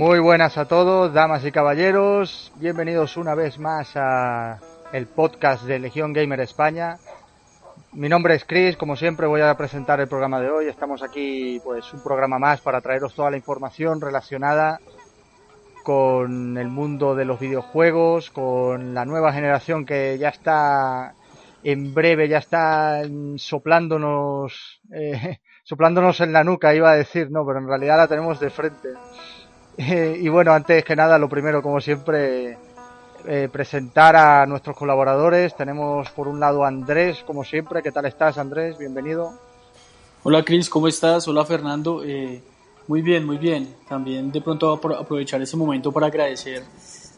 Muy buenas a todos, damas y caballeros. Bienvenidos una vez más a el podcast de Legión Gamer España. Mi nombre es Chris, como siempre voy a presentar el programa de hoy. Estamos aquí, pues, un programa más para traeros toda la información relacionada con el mundo de los videojuegos, con la nueva generación que ya está en breve, ya está soplándonos, eh, soplándonos en la nuca, iba a decir, no, pero en realidad la tenemos de frente. Eh, y bueno, antes que nada, lo primero, como siempre, eh, presentar a nuestros colaboradores. Tenemos por un lado a Andrés, como siempre. ¿Qué tal estás, Andrés? Bienvenido. Hola, Cris, ¿cómo estás? Hola, Fernando. Eh, muy bien, muy bien. También de pronto aprovechar ese momento para agradecer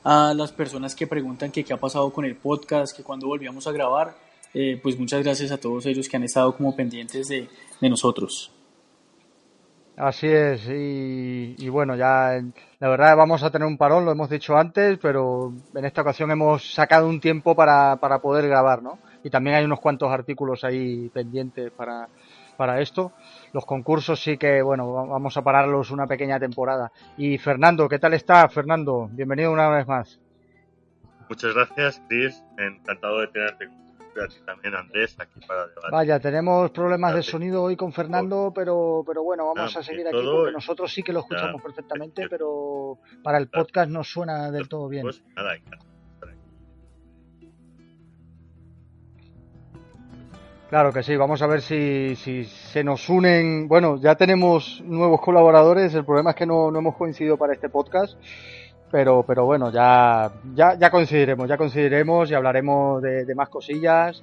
a las personas que preguntan que qué ha pasado con el podcast, que cuando volvíamos a grabar. Eh, pues muchas gracias a todos ellos que han estado como pendientes de, de nosotros. Así es, y, bueno, ya la verdad vamos a tener un parón, lo hemos dicho antes, pero en esta ocasión hemos sacado un tiempo para, para poder grabar, ¿no? Y también hay unos cuantos artículos ahí pendientes para, para esto. Los concursos sí que, bueno, vamos a pararlos una pequeña temporada. Y Fernando, ¿qué tal está? Fernando, bienvenido una vez más. Muchas gracias, Chris. Encantado de tenerte también Andrés aquí para debatir. Vaya, tenemos problemas de sonido hoy con Fernando, pero, pero bueno, vamos a seguir aquí porque nosotros sí que lo escuchamos perfectamente, pero para el podcast no suena del todo bien. Pues nada, Claro que sí, vamos a ver si, si se nos unen. Bueno, ya tenemos nuevos colaboradores, el problema es que no, no hemos coincidido para este podcast pero, pero bueno, ya, ya, ya coincidiremos, ya coincidiremos y hablaremos de, de más cosillas.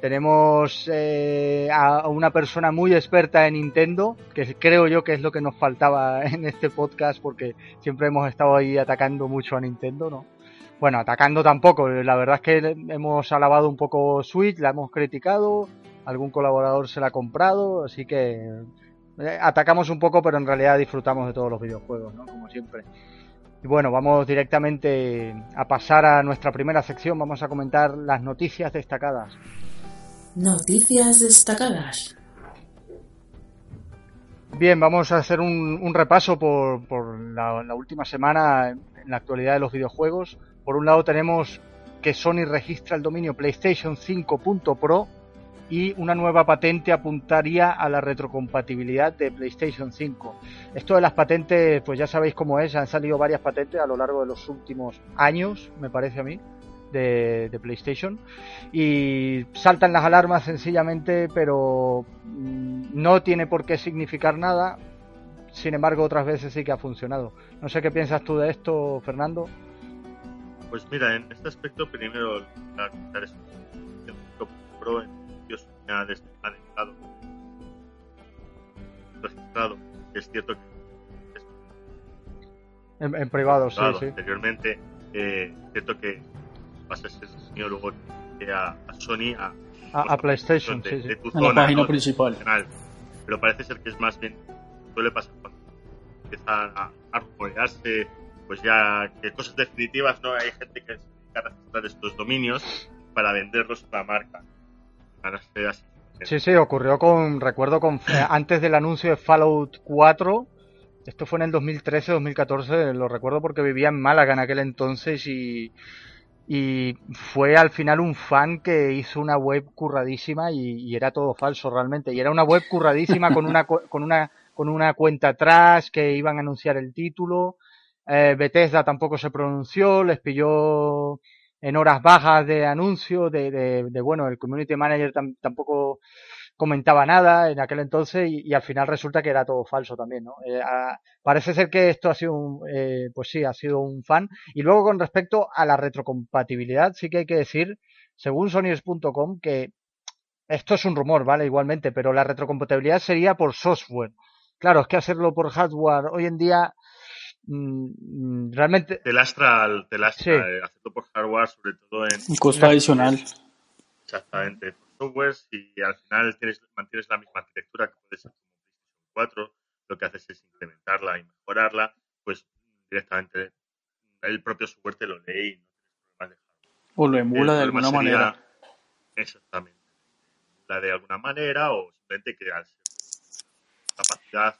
Tenemos eh, a una persona muy experta en Nintendo, que creo yo que es lo que nos faltaba en este podcast, porque siempre hemos estado ahí atacando mucho a Nintendo, ¿no? Bueno, atacando tampoco, la verdad es que hemos alabado un poco Switch, la hemos criticado, algún colaborador se la ha comprado, así que eh, atacamos un poco, pero en realidad disfrutamos de todos los videojuegos, ¿no? Como siempre. Y bueno, vamos directamente a pasar a nuestra primera sección. Vamos a comentar las noticias destacadas. Noticias destacadas. Bien, vamos a hacer un, un repaso por, por la, la, última semana en la actualidad de los videojuegos. Por un lado tenemos que Sony registra el dominio PlayStation 5.pro y una nueva patente apuntaría a la retrocompatibilidad de PlayStation 5. Esto de las patentes, pues ya sabéis cómo es, han salido varias patentes a lo largo de los últimos años, me parece a mí, de, PlayStation, y saltan las alarmas sencillamente, pero mm, no tiene por qué significar nada, sin embargo otras veces sí que ha funcionado. No sé qué piensas tú de esto, Fernando. Pues mira, en este aspecto primero la en ha dejado registrado. Es cierto que en, en privado, sí, sí. Anteriormente, eh, es cierto que pasa ese señor luego a, a Sony, a, a, a PlayStation, de, sí, sí. de tu En la zona, página ¿no? principal. Canal. Pero parece ser que es más bien, suele pasar cuando empieza a, a rumorearse, pues ya que cosas definitivas, ¿no? Hay gente que se dedica a registrar estos dominios para venderlos a la marca. Para ser así. Sí, sí, ocurrió con, recuerdo, con antes del anuncio de Fallout 4. Esto fue en el 2013, 2014, lo recuerdo porque vivía en Málaga en aquel entonces y, y fue al final un fan que hizo una web curradísima y, y era todo falso realmente. Y era una web curradísima con una, con una, con una cuenta atrás que iban a anunciar el título. Eh, Bethesda tampoco se pronunció, les pilló en horas bajas de anuncio, de, de, de bueno, el community manager tam, tampoco comentaba nada en aquel entonces y, al final resulta que era todo falso también, ¿no? Eh, parece ser que esto ha sido un, eh, pues sí, ha sido un fan. Y luego con respecto a la retrocompatibilidad, sí que hay que decir, según Sonyers.com, que esto es un rumor, ¿vale? Igualmente, pero la retrocompatibilidad sería por software. Claro, es que hacerlo por hardware hoy en día realmente te lastra, te lastra Sí. eh, hacerlo por hardware, sobre todo en Un costo adicional. exactamente por software y al final tienes, mantienes la misma arquitectura que puede ser como PlayStation 4, lo que haces es incrementarla y mejorarla, pues directamente el propio software te lo lee y no tienes problemas de hardware. O lo El emula de alguna sería- manera. Exactamente. La de alguna manera o simplemente que al ser capacidad,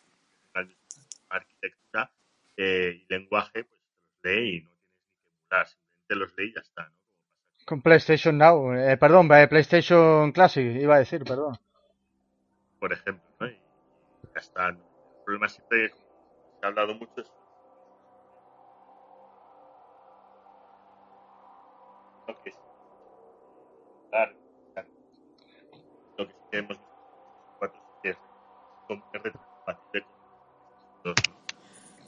la misma arquitectura, eh, y lenguaje, pues los lee y no tienes ni que emular, simplemente los lee y ya está, ¿no? Con PlayStation Now, eh, perdón, eh, PlayStation Classic, iba a decir, perdón. Por ejemplo, ¿no? Y ya está. El problema siempre, como se ha hablado mucho, es lo que es claro, lo que que hemos visto es con los.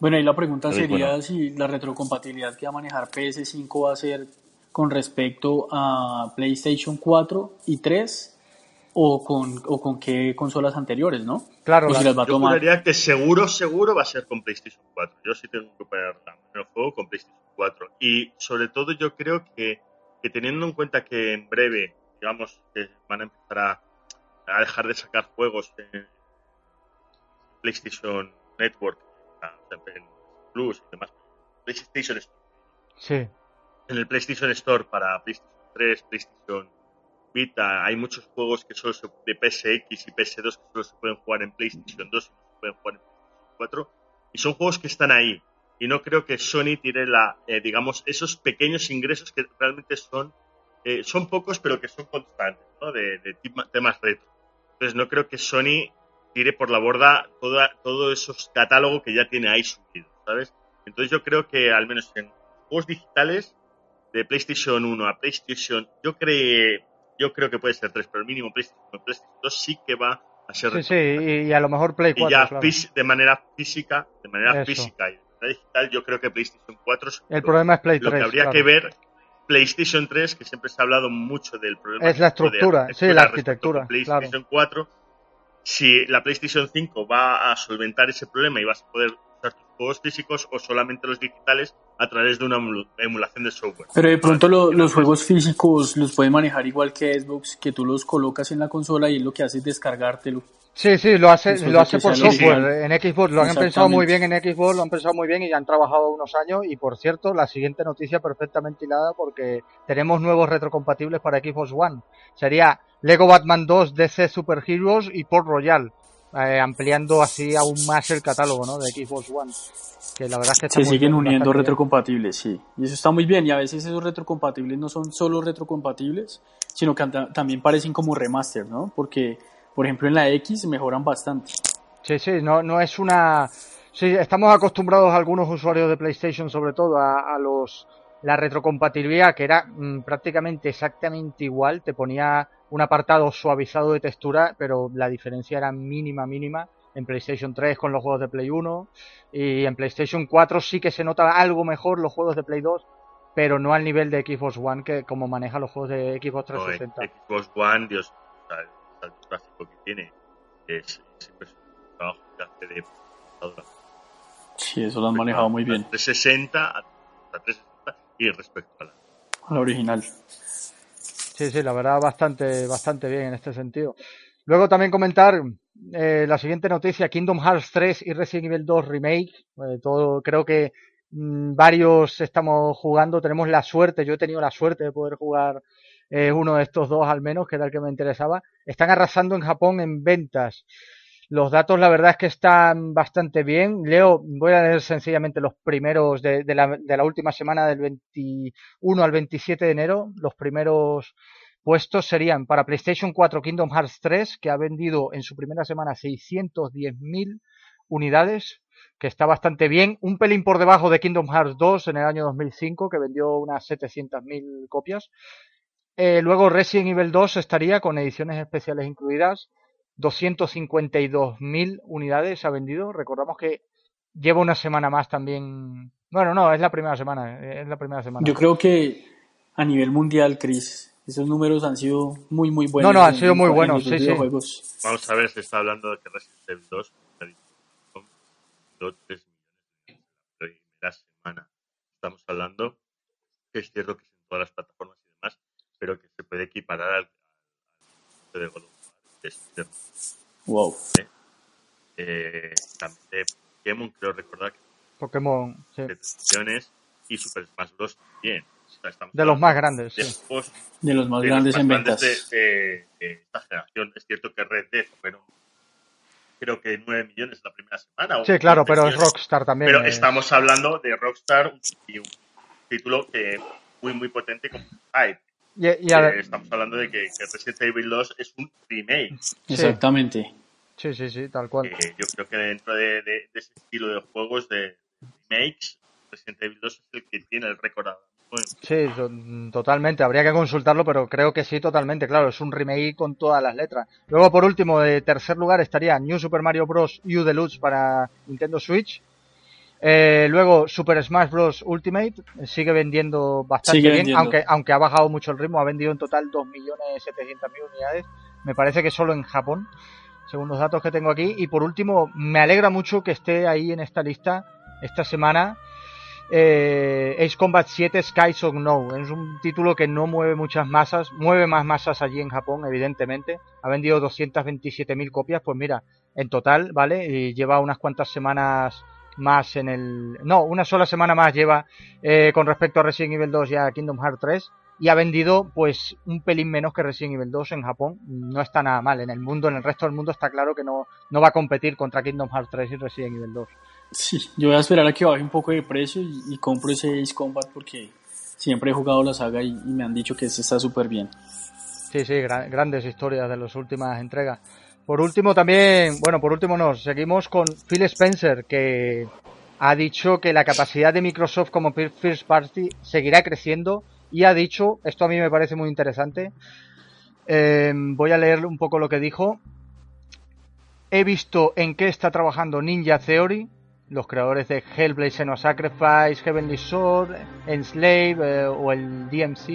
Bueno, y la pregunta sería bueno. si la retrocompatibilidad que va a manejar PS5 va a ser con respecto a PlayStation 4 y 3 o con, o con qué consolas anteriores, ¿no? Claro, si la- las va a tomar. que seguro, seguro va a ser con PlayStation 4. Yo sí tengo que poner el juego con PlayStation 4. Y sobre todo yo creo que, que teniendo en cuenta que en breve, digamos, que van a empezar a, a dejar de sacar juegos en PlayStation Network, en Plus y demás, PlayStation Store. sí, En el PlayStation Store para PlayStation 3, PlayStation Vita, hay muchos juegos que solo se, de PSX y PS2 que solo se pueden jugar en PlayStation 2 y no se pueden jugar en PlayStation 4. Y son juegos que están ahí. Y no creo que Sony tire la, eh, digamos, esos pequeños ingresos que realmente son, eh, son pocos, pero que son constantes, ¿no? De, de tema- temas retro. Entonces no creo que Sony tire por la borda toda, todo esos catálogos que ya tiene ahí subido, ¿sabes? Entonces yo creo que al menos en juegos digitales de PlayStation 1 a PlayStation, yo creo, yo creo que puede ser 3, pero el mínimo PlayStation, PlayStation 2 sí que va a ser sí, sí, y, y a lo mejor Play 4, y ya claro. de manera física, de manera Eso. física y de manera digital, yo creo que PlayStation 4 es El problema es Play lo 3, que habría claro. que ver PlayStation 3, que siempre se ha hablado mucho del problema Es la tipo de estructura, sí, la arquitectura, PlayStation 4. Si la PlayStation 5 va a solventar ese problema y vas a poder juegos físicos o solamente los digitales a través de una emu- emulación de software. Pero de pronto lo- los juegos físicos los pueden manejar igual que Xbox, que tú los colocas en la consola y lo que hace es descargártelo. Sí, sí, lo hace, lo hace por software. En Xbox lo han pensado muy bien en Xbox, lo han pensado muy bien y han trabajado unos años. Y por cierto, la siguiente noticia perfectamente hilada porque tenemos nuevos retrocompatibles para Xbox One. Sería Lego Batman 2 DC Super Heroes y Port Royal, eh, ampliando así aún más el catálogo ¿no? de Xbox One. Que la verdad es que está Se muy siguen bien, uniendo retrocompatibles, sí. Y eso está muy bien. Y a veces esos retrocompatibles no son solo retrocompatibles, sino que también parecen como remaster, ¿no? Porque, por ejemplo, en la X mejoran bastante. Sí, sí, no, no es una... Sí, estamos acostumbrados algunos usuarios de PlayStation sobre todo a, a los la retrocompatibilidad que era mm, prácticamente exactamente igual, te ponía un apartado suavizado de textura, pero la diferencia era mínima, mínima en PlayStation 3 con los juegos de Play 1 y en PlayStation 4 sí que se nota algo mejor los juegos de Play 2, pero no al nivel de Xbox One que como maneja los juegos de Xbox No, en 360. Xbox One, Dios, el gráfico que tiene es, es impresionante. El trabajo que hace de. Sí, eso lo han manejado muy bien. A 360 a a 360 y respecto a la A la original. Sí, sí, la verdad bastante, bastante bien en este sentido. Luego también comentar eh, la siguiente noticia, Kingdom Hearts 3 y Resident Evil 2 Remake. Eh, todo, creo que mm, varios estamos jugando, tenemos la suerte, yo he tenido la suerte de poder jugar eh, uno de estos dos al menos, que era el que me interesaba. Están arrasando en Japón en ventas. Los datos, la verdad es que están bastante bien. Leo, voy a leer sencillamente los primeros de, la última semana del 21 al 27 de enero. Los primeros puestos serían para PlayStation 4 Kingdom Hearts 3, que ha vendido en su primera semana 610.000 unidades, que está bastante bien. Un pelín por debajo de Kingdom Hearts 2 en el año 2005, que vendió unas 700.000 copias. Eh, luego Resident Evil 2 estaría con ediciones especiales incluidas. 252.000 unidades ha vendido. Recordamos que lleva una semana más también. Bueno, no, es la primera semana. eh, Es la primera semana. Yo creo que a nivel mundial, Chris, esos números han sido muy, muy buenos. No, no, han en- sido muy en buenos, sí, sí. Vamos a ver, se está hablando de que Resident Evil 2 ha dicho, son 3 millones de unidades en la primera semana. Estamos hablando que es cierto que es en todas las plataformas y demás, pero que se puede equiparar al, al de God Wow. Eh, también de Pokémon, creo recordar que Pokémon, sí. y Super Smash Bros. también. O sea, estamos De los más grandes, de sí. juegos De los más de los grandes más en grandes ventas. de, de- de esta generación. Es cierto que Red Dead fueron creo que 9 millones la primera semana. Sí, claro, 15 pero es. Rockstar también. Pero eh. estamos hablando de Rockstar y un título que muy, muy potente como Hype. Y, y a- Eh, estamos hablando de que, que Resident Evil 2 es un remake. Exactamente. Sí, sí, sí, tal cual. Eh, yo creo que dentro de, de- de ese estilo de juegos de remakes, Resident Evil 2 es el que tiene el récord. Sí, to- totalmente. Habría que consultarlo, pero creo que sí, totalmente. Claro, es un remake con todas las letras. Luego, por último, de tercer lugar estaría New Super Mario Bros. U Deluxe para Nintendo Switch. Eh, luego, Super Smash Bros. Ultimate sigue vendiendo bastante Sigue bien, vendiendo. aunque aunque ha bajado mucho el ritmo. Ha vendido en total 2.700.000 unidades. Me parece que solo en Japón, según los datos que tengo aquí. Y por último, me alegra mucho que esté ahí en esta lista esta semana eh, Ace Combat 7 Skies of No. Es un título que no mueve muchas masas, mueve más masas allí en Japón, evidentemente. Ha vendido 227.000 copias, pues mira, en total, ¿vale? Y lleva unas cuantas semanas más en el... No, una sola semana más lleva eh, con respecto a Resident Evil 2 y a Kingdom Hearts 3. Y ha vendido pues un pelín menos que Resident Evil 2 en Japón. No está nada mal. En el mundo, en el resto del mundo está claro que no, no va a competir contra Kingdom Hearts 3 y Resident Evil 2. Sí, yo voy a esperar a que baje un poco de precio y, y compro ese Ace Combat porque siempre he jugado la saga y, y me han dicho que ese está súper bien. Sí, sí, gra- grandes historias de las últimas entregas. Por último también, bueno, por último nos seguimos con Phil Spencer, que ha dicho que la capacidad de Microsoft como fir- first party seguirá creciendo y ha dicho, esto a mí me parece muy interesante, eh, voy a leer un poco lo que dijo. He visto en qué está trabajando Ninja Theory, los creadores de Hellblade Senua Sacrifice, Heavenly Sword, Enslave eh, o el DMC,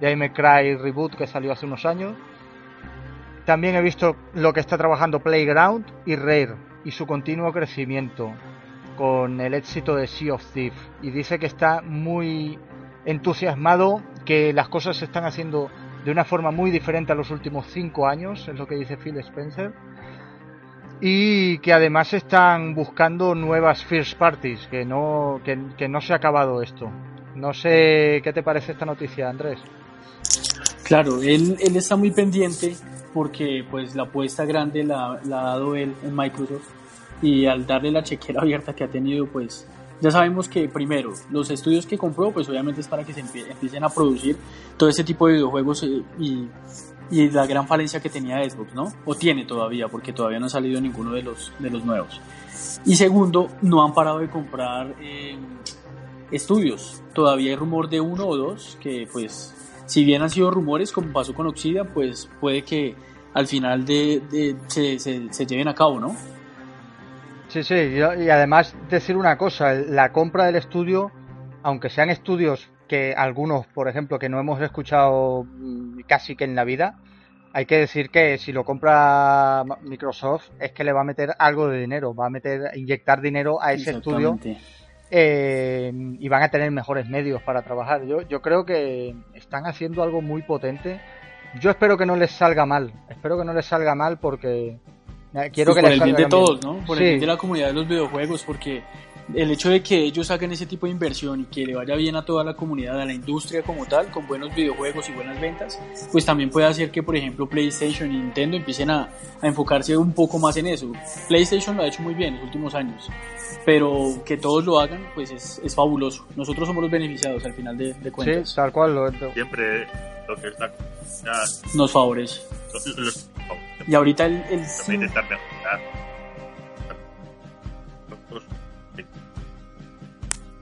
el May Cry Reboot que salió hace unos años. También he visto lo que está trabajando Playground y Rare y su continuo crecimiento con el éxito de Sea of Thieves y dice que está muy entusiasmado, que las cosas se están haciendo de una forma muy diferente a los últimos cinco años, es lo que dice Phil Spencer y que además están buscando nuevas first parties, que no, que, que no se ha acabado esto. No sé qué te parece esta noticia, Andrés. Claro, él, él está muy pendiente porque pues la apuesta grande la, la ha dado él en Microsoft y al darle la chequera abierta que ha tenido pues ya sabemos que primero los estudios que compró pues obviamente es para que se empie- empiecen a producir todo ese tipo de videojuegos eh, y, y la gran falencia que tenía Xbox, ¿no? O tiene todavía porque todavía no ha salido ninguno de los, de los nuevos. Y segundo, no han parado de comprar eh, estudios. Todavía hay rumor de uno o dos que pues si bien han sido rumores como pasó con Obsidian, pues puede que al final de, de- se, se- se lleven a cabo, ¿no? Sí, sí, y, y además decir una cosa, la compra del estudio, aunque sean estudios que algunos, por ejemplo, que no hemos escuchado mm, casi que en la vida, hay que decir que si lo compra Microsoft es que le va a meter algo de dinero, va a meter, inyectar dinero a ese estudio. Eh, y van a tener mejores medios para trabajar. Yo, yo creo que están haciendo algo muy potente. Yo espero que no les salga mal. Espero que no les salga mal porque eh, quiero Pues que por les el bien de todos, ¿no? Por Sí. el bien de la comunidad de los videojuegos, porque el hecho de que ellos saquen ese tipo de inversión y que le vaya bien a toda la comunidad, a la industria como tal, con buenos videojuegos y buenas ventas, pues también puede hacer que, por ejemplo, PlayStation y Nintendo empiecen a, a enfocarse un poco más en eso. PlayStation lo ha hecho muy bien en los últimos años, pero que todos lo hagan, pues es, es fabuloso. Nosotros somos los beneficiados al final de, de Sí, cuentas. tal cual. Lo, Siempre lo que es la comunidad, Nos favorece. los, los- Y ahorita el, el siempre intentar mejorar.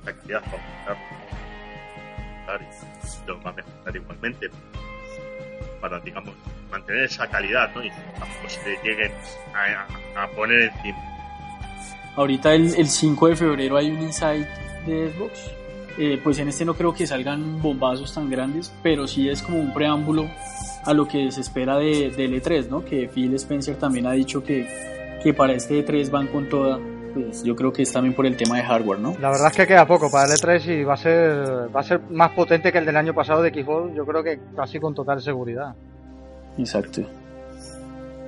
La calidad va a aumentar, y lo va a mejorar igualmente para, digamos, mantener esa calidad, ¿no? Y tampoco se lleguen a, a- poner encima. Ahorita el, el 5 de febrero hay un Insight de Xbox. Eh, pues en este no creo que salgan bombazos tan grandes, pero sí es como un preámbulo a lo que se espera de, del E3, ¿no? Que Phil Spencer también ha dicho que, que para este E3 van con toda. Pues yo creo que es también por el tema de hardware, ¿no? La verdad es que queda poco para el E3 y va a ser va a ser más potente que el del año pasado de Xbox, yo creo que casi con total seguridad. Exacto.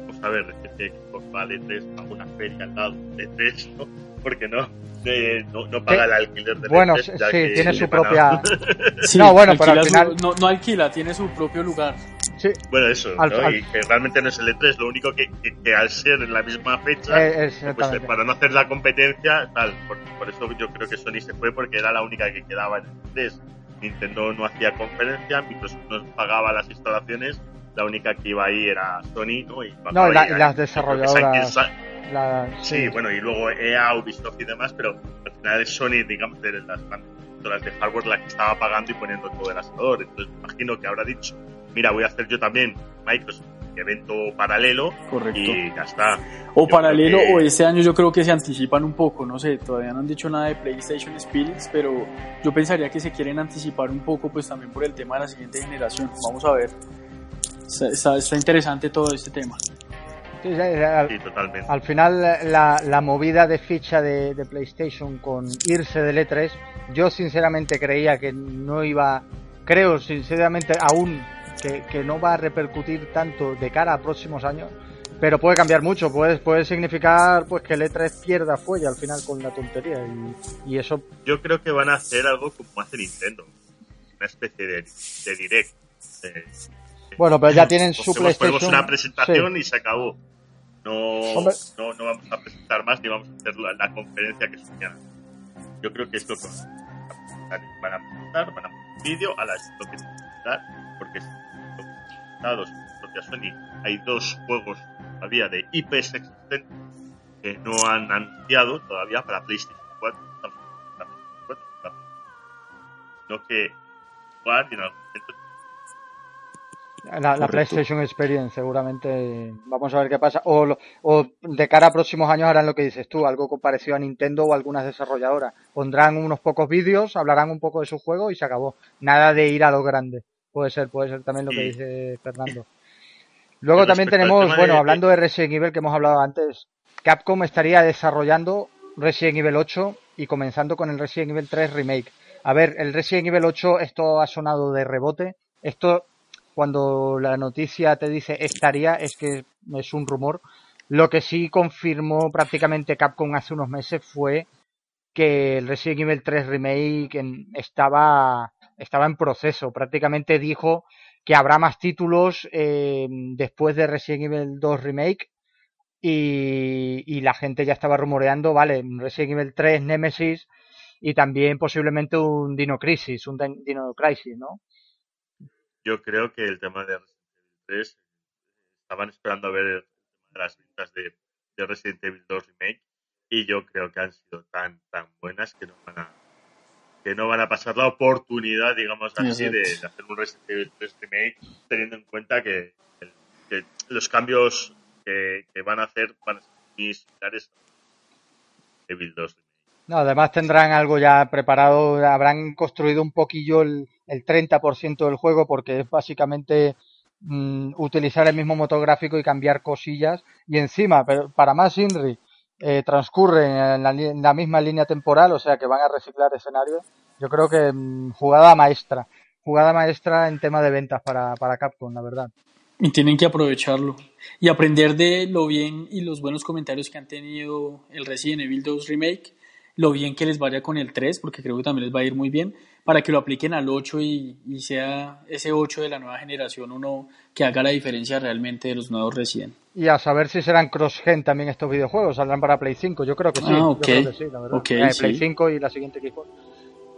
Vamos a ver, es que Xbox va de 3 a una feria al lado de 3, ¿no? Porque no, eh, no, no paga el alquiler de Bueno, E3, sí, tiene su propia Sí, No, bueno, pero al su- final- no, no alquila, tiene su propio lugar. Bueno, eso, y que realmente no es el E3, lo único que, que, al ser en la misma fecha, eh, pues, para no hacer la competencia, tal, por, eso yo creo que Sony se fue porque era la única que quedaba en el E3. Nintendo no hacía conferencia, Microsoft no pagaba las instalaciones, la única que iba ahí era Sony, ¿no? Y, no, las desarrolladoras. sí. bueno, y luego EA, Ubisoft y demás, pero al final es Sony, digamos, de las de hardware la que estaba pagando y poniendo todo el asador. Entonces, imagino que habrá dicho, mira, voy a hacer yo también Microsoft evento paralelo Correcto. y ya está. O paralelo, o ese año yo creo que se anticipan un poco, no sé, todavía no han dicho nada de PlayStation Spirits, pero yo pensaría que se quieren anticipar un poco pues también por el tema de la siguiente generación. Vamos a ver. Está, está interesante todo este tema. Sí, al, totalmente. Al final la, la movida de ficha de, de, PlayStation con irse del E3, yo sinceramente creía que no iba, creo sinceramente aún que, que, no va a repercutir tanto de cara a próximos años, pero puede cambiar mucho, puede, puede significar pues que el E3 pierda fuelle al final con la tontería y, y eso... Yo creo que van a hacer algo como hace Nintendo, una especie de, de direct. bueno, pero ya tienen su PlayStation. una presentación y se acabó. No, no, no, vamos a presentar más ni vamos a hacer la, conferencia que mañana. Yo creo que esto van a presentar, van a un vídeo a la lo que dar, porque dados propia Sony hay dos juegos todavía de IPs existentes que no han anunciado todavía para PlayStation 4, sino que jugar y en algún momento la, PlayStation Experience, seguramente. Vamos a ver qué pasa. O, o, de cara a próximos años harán lo que dices tú, algo parecido a Nintendo o algunas desarrolladoras. Pondrán unos pocos vídeos, hablarán un poco de su juego y se acabó. Nada de ir a lo grande. Puede ser, puede ser también lo que dice Fernando. Luego también tenemos, bueno, hablando de Resident Evil que hemos hablado antes, Capcom estaría desarrollando Resident Evil 8 y comenzando con el Resident Evil 3 Remake. A ver, el Resident Evil 8, esto ha sonado de rebote. Esto cuando la noticia te dice estaría, es que es un rumor. Lo que sí confirmó prácticamente Capcom hace unos meses fue que el Resident Evil 3 Remake estaba, estaba en proceso. Prácticamente dijo que habrá más títulos eh, después de Resident Evil 2 Remake y, y, la gente ya estaba rumoreando, vale, Resident Evil 3 Nemesis y también posiblemente un Dino Crisis, un Dino Crisis, ¿no? yo creo que el tema de Resident Evil 3 estaban esperando a ver las ventas de, Resident Evil 2 Remake y yo creo que han sido tan tan buenas que no van a que no van a pasar la oportunidad, digamos así, de, hacer un Resident Evil 3 Remake, teniendo en cuenta que, los cambios que, van a hacer van a ser muy similares a Evil 2 Remake. No, además tendrán algo ya preparado, habrán construido un poquillo el, el 30% del juego porque es básicamente mm, utilizar el mismo motor gráfico y cambiar cosillas y encima, pero para más Inri, eh, transcurren en la, misma línea temporal, o sea que van a reciclar escenarios. Yo creo que mm, jugada maestra, jugada maestra en tema de ventas para, para Capcom, la verdad. Y tienen que aprovecharlo y aprender de lo bien y los buenos comentarios que han tenido el Resident Evil 2 Remake lo bien que les vaya con el 3, porque creo que también les va a ir muy bien, para que lo apliquen al 8 y, sea ese 8 de la nueva generación uno que haga la diferencia realmente de los nuevos recién. Y a saber si serán cross-gen también estos videojuegos, saldrán para Play 5, yo creo que sí. Ah, yo creo que sí, la verdad. Eh, Play 5 y la siguiente equipo.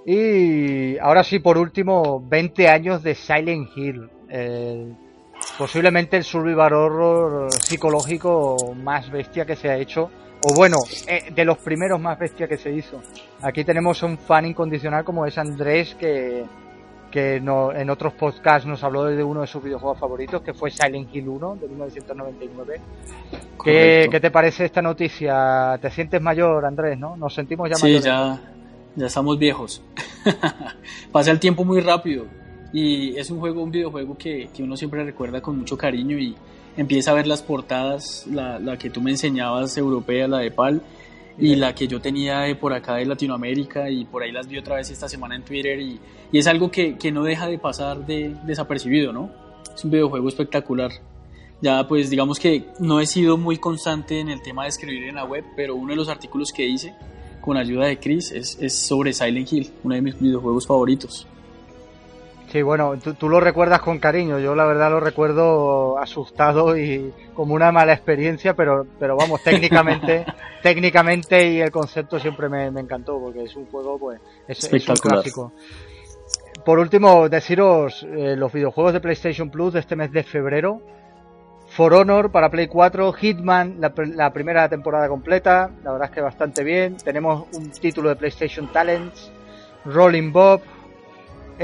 Y ahora sí, por último, 20 años de Silent Hill. posiblemente el survival horror psicológico más bestia que se ha hecho o bueno, eh, de los primeros más bestias que se hizo. Aquí tenemos un fan incondicional como es Andrés, que, que no, en otros podcasts nos habló de uno de sus videojuegos favoritos, que fue Silent Hill 1 de 1999. ¿Qué, ¿Qué, te parece esta noticia? ¿Te sientes mayor, Andrés, no? Nos sentimos ya mayores. Sí, ya, ya estamos viejos. Pasa el tiempo muy rápido. Y es un juego, un videojuego que, que uno siempre recuerda con mucho cariño y, empieza a ver las portadas, la, la, que tú me enseñabas europea, la de PAL, y la que yo tenía de por acá de Latinoamérica, y por ahí las vi otra vez esta semana en Twitter, y, y es algo que, que, no deja de pasar de, desapercibido, ¿no? Es un videojuego espectacular. Ya pues digamos que no he sido muy constante en el tema de escribir en la web, pero uno de los artículos que hice con ayuda de Chris es, es sobre Silent Hill, uno de mis videojuegos favoritos. Sí, bueno, tú, tú, lo recuerdas con cariño, yo la verdad lo recuerdo asustado y como una mala experiencia, pero, pero vamos, técnicamente, técnicamente y el concepto siempre me, me, encantó, porque es un juego, pues, es, es un clásico. Por último, deciros eh, los videojuegos de PlayStation Plus de este mes de febrero. For Honor para Play 4, Hitman, la, la, primera temporada completa, la verdad es que bastante bien. Tenemos un título de PlayStation Talents, Rolling Bob,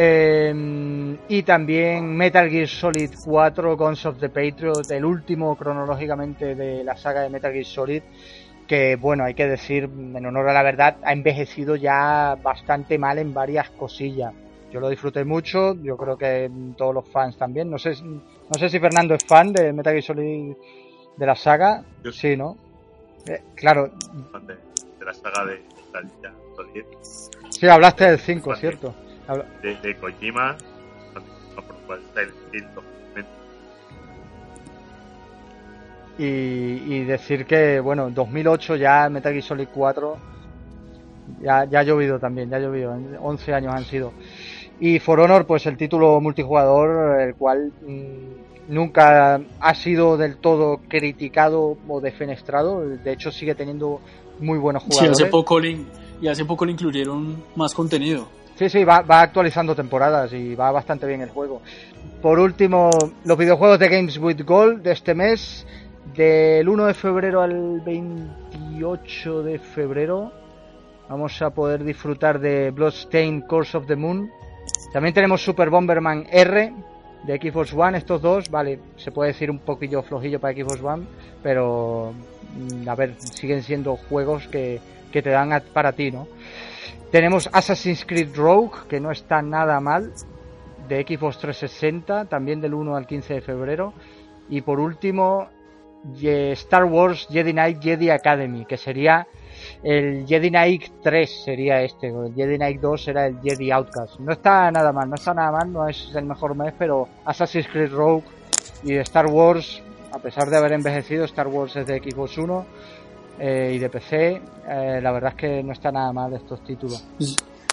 eh, y también Metal Gear Solid 4, Guns of the Patriot, el último cronológicamente de la saga de Metal Gear Solid, que bueno, hay que decir, en honor a la verdad, ha envejecido ya bastante mal en varias cosillas. Yo lo disfruté mucho, yo creo que todos los fans también. No sé, no sé si Fernando es fan de Metal Gear Solid de la saga. Yo sí, ¿no? Eh, claro. Fan de, de, la saga de Metal Gear Solid. Sí, hablaste del 5, ¿cierto? Habla... De, de, Kojima, por cual está el. Y, y, decir que, bueno, en 2008 ya Metal Gear Solid 4 ya, ya ha llovido también, ya ha llovido, 11 años han sido. Y For Honor, pues el título multijugador, el cual mmm, nunca ha sido del todo criticado o defenestrado, de hecho sigue teniendo muy buenos jugadores. Sí, hace poco le, y hace poco le incluyeron más contenido. Sí, sí, va, va, actualizando temporadas y va bastante bien el juego. Por último, los videojuegos de Games with Gold de este mes, del 1 de febrero al 28 de febrero, vamos a poder disfrutar de Bloodstained Course of the Moon. También tenemos Super Bomberman R de Xbox One, estos dos, vale, se puede decir un poquillo flojillo para Xbox One, pero a ver, siguen siendo juegos que, que te dan para ti, ¿no? Tenemos Assassin's Creed Rogue, que no está nada mal, de Xbox 360, también del 1 al 15 de febrero. Y por último, Star Wars Jedi Knight Jedi Academy, que sería el Jedi Knight 3 sería este, el Jedi Knight 2 era el Jedi Outcast. No está nada mal, no está nada mal, no es el mejor mes, pero Assassin's Creed Rogue y Star Wars, a pesar de haber envejecido, Star Wars es de Xbox 1 eh, y de PC, eh, la verdad es que no está nada mal estos títulos.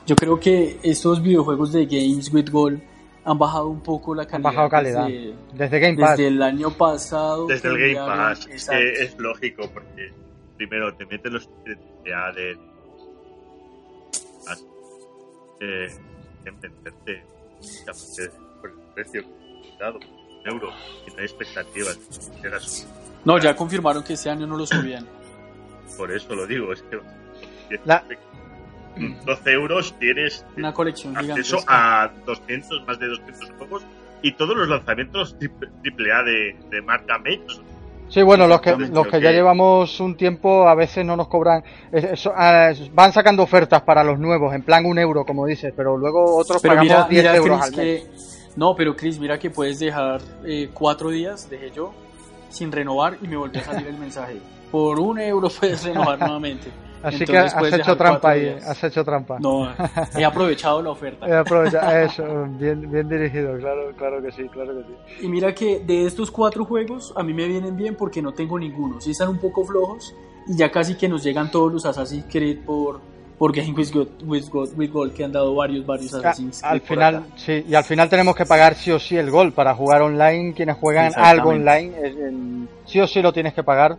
Yo creo que estos videojuegos de Games with Gold han bajado un poco la calidad. Han bajado calidad. Desde, desde Game Pass. Desde el año pasado. Desde el Game Pass. Es, que es lógico porque primero te meten los AAA de eh, en venderte por el precio dado un euro y no hay expectativas no ya confirmaron que este año no lo subían por eso lo digo es que la... 12 euros tienes una colección acceso a 200 más de 200 juegos y todos los lanzamientos AAA de, de marca Mate Sí, bueno, los que, los que ya llevamos un tiempo a veces no nos cobran, eso, uh, van sacando ofertas para los nuevos, en plan un euro, como dices, pero luego otros pero pagamos mira, 10 mira, euros Chris, al mes. Que, no, pero Chris, mira que puedes dejar eh, cuatro días, dejé yo, sin renovar y me volvió a salir el mensaje. Por un euro puedes renovar nuevamente. Así Entonces, que has hecho trampa ahí, días. has hecho trampa. No, he aprovechado la oferta. He aprovechado, eso, bien, bien dirigido, claro, claro que sí, claro que sí. Y mira que de estos cuatro juegos a mí me vienen bien porque no tengo ninguno. Sí están un poco flojos y ya casi que nos llegan todos los Assassin's Creed por, por Game with Gold, with, Gold, with Gold, que han dado varios, varios Assassin's Creed. Al final, sí, y al final tenemos que pagar sí o sí el gol para jugar online. Quienes juegan algo online, en, sí o sí lo tienes que pagar.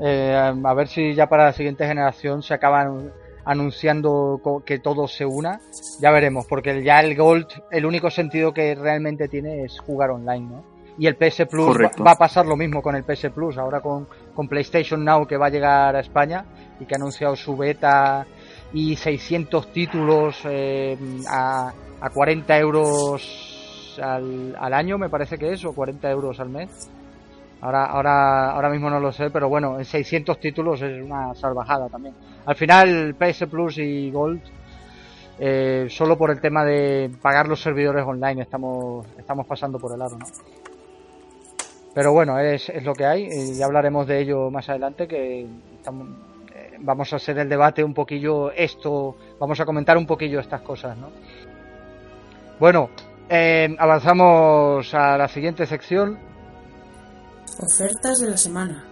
Eh, a ver si ya para la siguiente generación se acaban anunciando que todo se una. Ya veremos, porque ya el Gold, el único sentido que realmente tiene es jugar online, ¿no? Y el PS Plus va, va, a pasar lo mismo con el PS Plus, ahora con, con PlayStation Now que va a llegar a España y que ha anunciado su beta y 600 títulos eh, a, a 40 euros al, al año, me parece que es, o 40 euros al mes. Ahora, ahora, ahora mismo no lo sé, pero bueno, en 600 títulos es una salvajada también. Al final, PS Plus y Gold, eh, solo por el tema de pagar los servidores online, estamos, estamos pasando por el aro, ¿no? Pero bueno, es, es lo que hay, y ya hablaremos de ello más adelante, que estamos, eh, vamos a hacer el debate un poquillo esto, vamos a comentar un poquillo estas cosas, ¿no? Bueno, eh, avanzamos a la siguiente sección, Ofertas de la semana.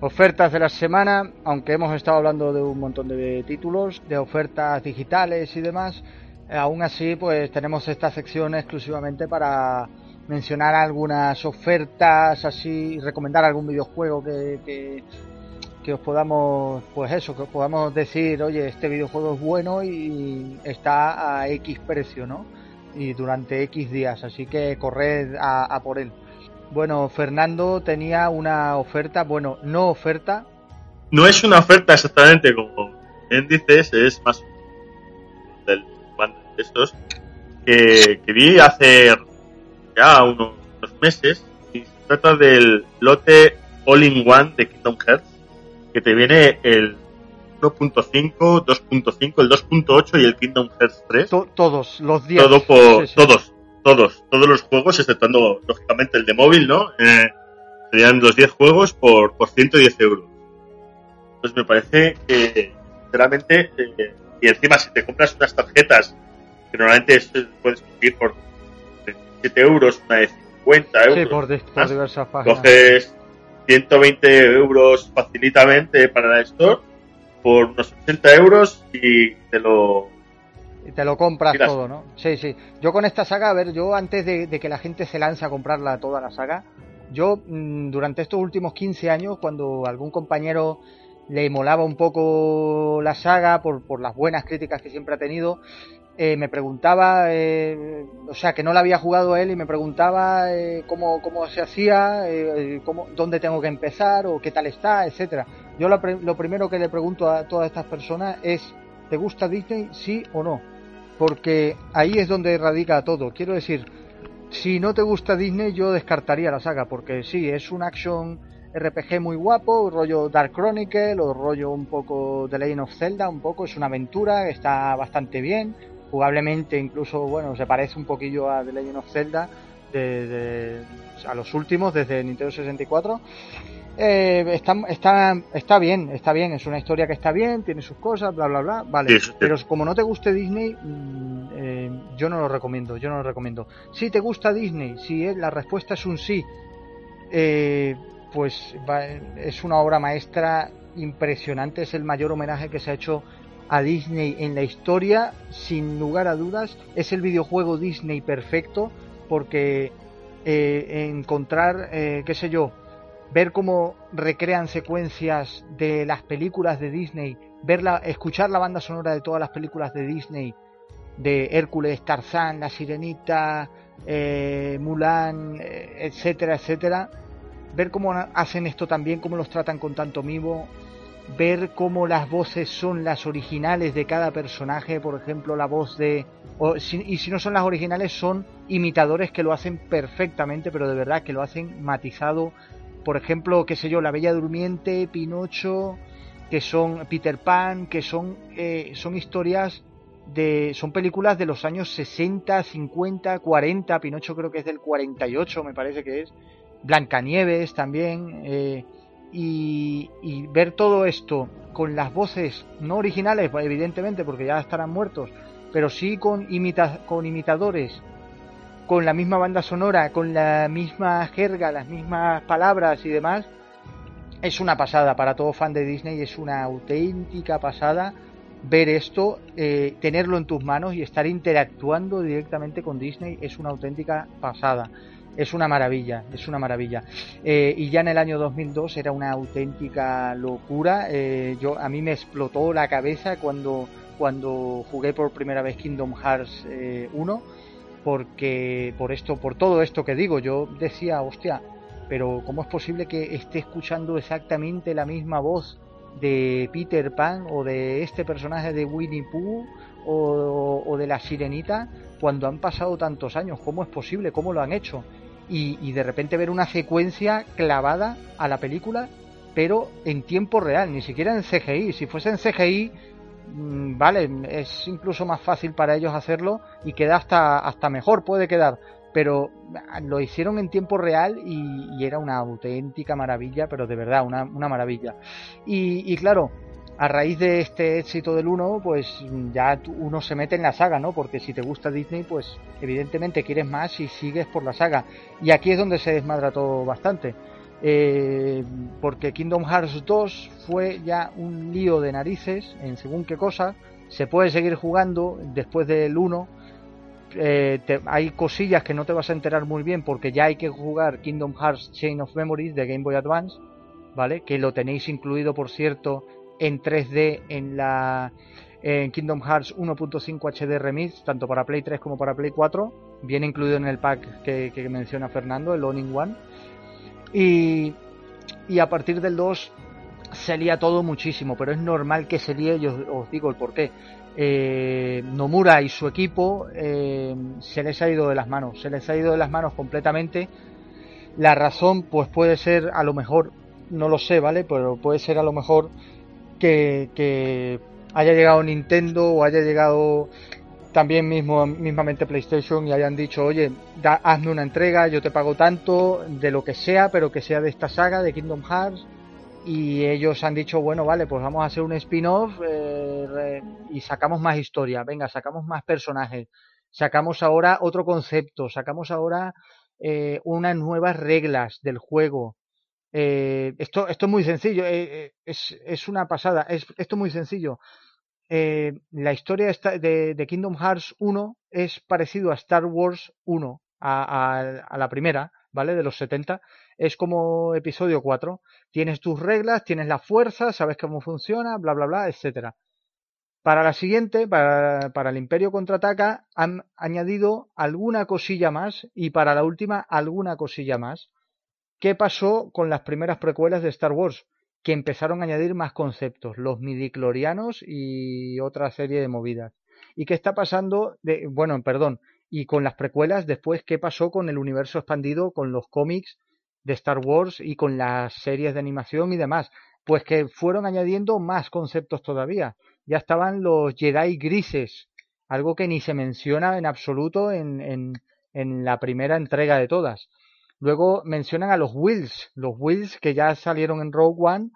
Ofertas de la semana, aunque hemos estado hablando de un montón de títulos, de ofertas digitales y demás, eh, aún así pues tenemos esta sección exclusivamente para mencionar algunas ofertas así, recomendar algún videojuego que, que, que, os podamos, pues eso, que os podamos decir, oye, este videojuego es bueno y está a X precio, ¿no? Y durante X días, así que corred a, a por él. Bueno, Fernando tenía una oferta, bueno, no oferta. No es una oferta exactamente como bien dices, es más del de estos que, que vi hace ya unos, unos meses y se trata del lote All-in-One de Kingdom Hearts que te viene el 1.5, 2.5, el 2.8 y el Kingdom Hearts 3. To- todos, los 10. Todo por, Sí, sí. todos, todos, todos los juegos, exceptuando lógicamente el de móvil, ¿no? Eh, serían los 10 juegos por, por 110 euros. Pues me parece que, sinceramente, eh, y encima si te compras unas tarjetas, que normalmente es- puedes conseguir por 27 euros, una de 50 euros, Sí, por, por diversas páginas. coges 120 euros facilitamente para la Store por unos 80 euros y te lo Y te lo compras Miras. todo, ¿no? Sí, sí. Yo con esta saga, a ver, yo antes de, de que la gente se lance a comprarla toda la saga, yo mm, durante estos últimos 15 años, cuando algún compañero le molaba un poco la saga por, por las buenas críticas que siempre ha tenido, eh, me preguntaba, eh, o sea, que no la había jugado él y me preguntaba eh, cómo, cómo se hacía, eh, cómo, dónde tengo que empezar o qué tal está, etcétera. Yo lo, lo primero que le pregunto a todas estas personas es, ¿te gusta Disney? Sí o no porque ahí es donde radica todo. Quiero decir, si no te gusta Disney, yo descartaría la saga, porque sí, es un action RPG muy guapo, rollo Dark Chronicle o rollo un poco The Legend of Zelda, un poco, es una aventura, está bastante bien, jugablemente incluso, bueno, se parece un poquillo a The Legend of Zelda, de, de- a los últimos, desde Nintendo 64. Eh, está, está, está bien, está bien, es una historia que está bien, tiene sus cosas, bla, bla, bla, vale. Sí, eso sí. Pero como no te guste Disney, mm, eh, yo no lo recomiendo, yo no lo recomiendo. Si te gusta Disney, si es- la respuesta es un sí, eh, pues va- es una obra maestra impresionante, es el mayor homenaje que se ha hecho a Disney en la historia, sin lugar a dudas, es el videojuego Disney perfecto, porque eh, encontrar, eh, qué sé yo, ver cómo recrean secuencias de las películas de Disney, verla, escuchar la banda sonora de todas las películas de Disney, de Hércules, Tarzán, La Sirenita, eh, Mulan, eh, etcétera, etcétera, ver cómo hacen esto también, cómo los tratan con tanto mimo, ver cómo las voces son las originales de cada personaje, por ejemplo, la voz de... o si- y si no son las originales, son imitadores que lo hacen perfectamente, pero de verdad que lo hacen matizado. Por ejemplo, qué sé yo, La Bella Durmiente, Pinocho, que son Peter Pan, que son, eh, son historias de... son películas de los años 60, 50, 40, Pinocho creo que es del 48, me parece que es. Blancanieves también. eh, y, y ver todo esto con las voces no originales, evidentemente, porque ya estarán muertos, pero sí con, imita con imitadores, con la misma banda sonora, con la misma jerga, las mismas palabras y demás, es una pasada para todo fan de Disney, es una auténtica pasada ver esto, eh, tenerlo en tus manos y estar interactuando directamente con Disney es una auténtica pasada. Es una maravilla, es una maravilla. Eh, y ya en el año 2002 era una auténtica locura. Eh, yo a mí me explotó la cabeza cuando cuando jugué por primera vez Kingdom Hearts eh, 1 porque por esto por todo esto que digo yo decía hostia pero cómo es posible que esté escuchando exactamente la misma voz de Peter Pan o de este personaje de Winnie Pooh o, o de la Sirenita cuando han pasado tantos años cómo es posible cómo lo han hecho y, y de repente ver una secuencia clavada a la película pero en tiempo real ni siquiera en CGI si fuese en CGI vale es incluso más fácil para ellos hacerlo y queda hasta hasta mejor puede quedar pero lo hicieron en tiempo real y, era una auténtica maravilla, pero de verdad, una, una maravilla. Y, claro, a raíz de este éxito del 1, pues ya uno se mete en la saga, ¿no? Porque si te gusta Disney, pues evidentemente quieres más y sigues por la saga. Y aquí es donde se desmadra todo bastante. Eh, porque Kingdom Hearts 2 fue ya un lío de narices en según qué cosa. Se puede seguir jugando después del 1. Eh, hay cosillas que no te vas a enterar muy bien porque ya hay que jugar Kingdom Hearts Chain of Memories de Game Boy Advance, ¿vale? Que lo tenéis incluido, por cierto, en 3D en la en Kingdom Hearts 1.5 HD Remix, tanto para Play 3 como para Play 4. Viene incluido en el pack que, menciona Fernando, el Owning One. Y, y a partir del 2 se lía todo muchísimo, pero es normal que se líe, yo os digo el porqué. Eh, Nomura y su equipo eh, se les ha ido de las manos, se les ha ido de las manos completamente. La razón, pues puede ser a lo mejor, no lo sé, ¿vale? Pero puede ser a lo mejor que, que haya llegado Nintendo o haya llegado también mismo, mismamente PlayStation y hayan dicho, oye, hazme una entrega, yo te pago tanto de lo que sea, pero que sea de esta saga, de Kingdom Hearts. Y ellos han dicho, bueno, vale, pues vamos a hacer un spin-off eh, y sacamos más historia, venga, sacamos más personajes, sacamos ahora otro concepto, sacamos ahora eh, unas nuevas reglas del juego. Eh, esto, esto es muy sencillo, es, es una pasada, es, esto es muy sencillo eh, la historia de, Kingdom Hearts 1 es parecido a Star Wars 1, a, a, la primera, ¿vale? De los 70. Es como episodio 4. Tienes tus reglas, tienes la fuerza, sabes cómo funciona, bla, bla, bla, etcétera. Para la siguiente, para, para, el Imperio contraataca, han añadido alguna cosilla más y para la última alguna cosilla más. ¿Qué pasó con las primeras precuelas de Star Wars? Que empezaron a añadir más conceptos, los midiclorianos y otra serie de movidas. ¿Y qué está pasando? De, bueno, perdón, y con las precuelas, después, ¿qué pasó con el universo expandido, con los cómics de Star Wars y con las series de animación y demás? Pues que fueron añadiendo más conceptos todavía. Ya estaban los Jedi grises, algo que ni se menciona en absoluto en, en, en la primera entrega de todas. Luego mencionan a los Wills, los Wills que ya salieron en Rogue One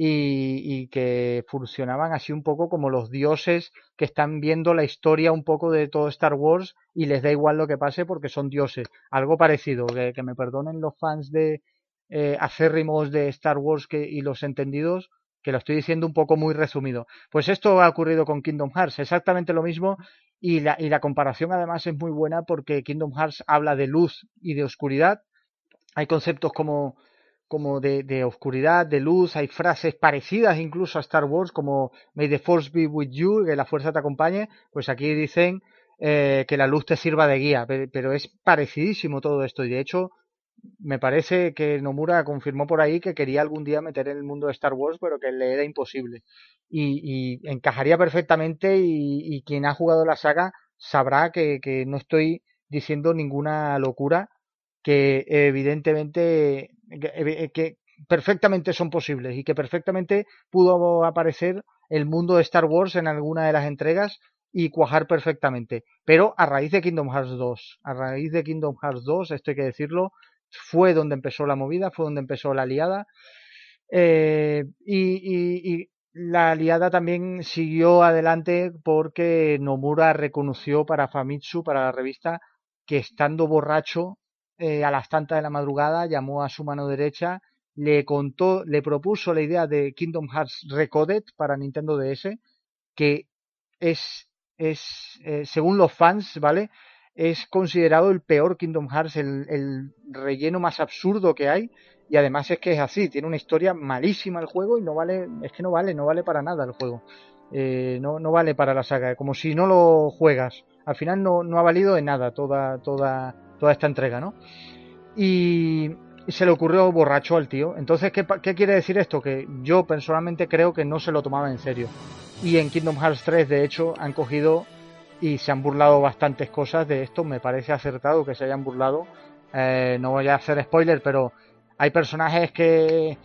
y, que funcionaban así un poco como los dioses que están viendo la historia un poco de todo Star Wars y les da igual lo que pase porque son dioses. Algo parecido, que, me perdonen los fans de eh, acérrimos de Star Wars que, y los entendidos, que lo estoy diciendo un poco muy resumido. Pues esto ha ocurrido con Kingdom Hearts, exactamente lo mismo y la, y la comparación además es muy buena porque Kingdom Hearts habla de luz y de oscuridad hay conceptos como, como de, oscuridad, de luz, hay frases parecidas incluso a Star Wars como May the Force be with you, que la fuerza te acompañe, pues aquí dicen eh, que la luz te sirva de guía, pero es parecidísimo todo esto y de hecho me parece que Nomura confirmó por ahí que quería algún día meter en el mundo de Star Wars, pero que le era imposible. Y, y encajaría perfectamente y, y, quien ha jugado la saga sabrá que no estoy diciendo ninguna locura que evidentemente eh, que, perfectamente son posibles y que perfectamente pudo aparecer el mundo de Star Wars en alguna de las entregas y cuajar perfectamente. Pero a raíz de Kingdom Hearts 2, a raíz de Kingdom Hearts 2, esto hay que decirlo, fue donde empezó la movida, fue donde empezó la liada. Eh, y, y, la liada también siguió adelante porque Nomura reconoció para Famitsu, para la revista, que estando borracho eh, a las tantas de la madrugada, llamó a su mano derecha, le contó, le propuso la idea de Kingdom Hearts Recoded para Nintendo DS, que es, es eh, según los fans, ¿vale? Es considerado el peor Kingdom Hearts, el, el relleno más absurdo que hay, y además es que es así, tiene una historia malísima el juego y no vale, es que no vale, no vale para nada el juego. Eh, no, no vale para la saga, como si no lo juegas. Al final no, no ha valido de nada toda, toda toda esta entrega, ¿no? Y, se le ocurrió borracho al tío. Entonces, ¿qué, ¿qué, quiere decir esto? Que yo personalmente creo que no se lo tomaba en serio. Y en Kingdom Hearts 3, de hecho, han cogido y se han burlado bastantes cosas de esto. Me parece acertado que se hayan burlado. Eh, no voy a hacer spoiler, pero hay personajes que,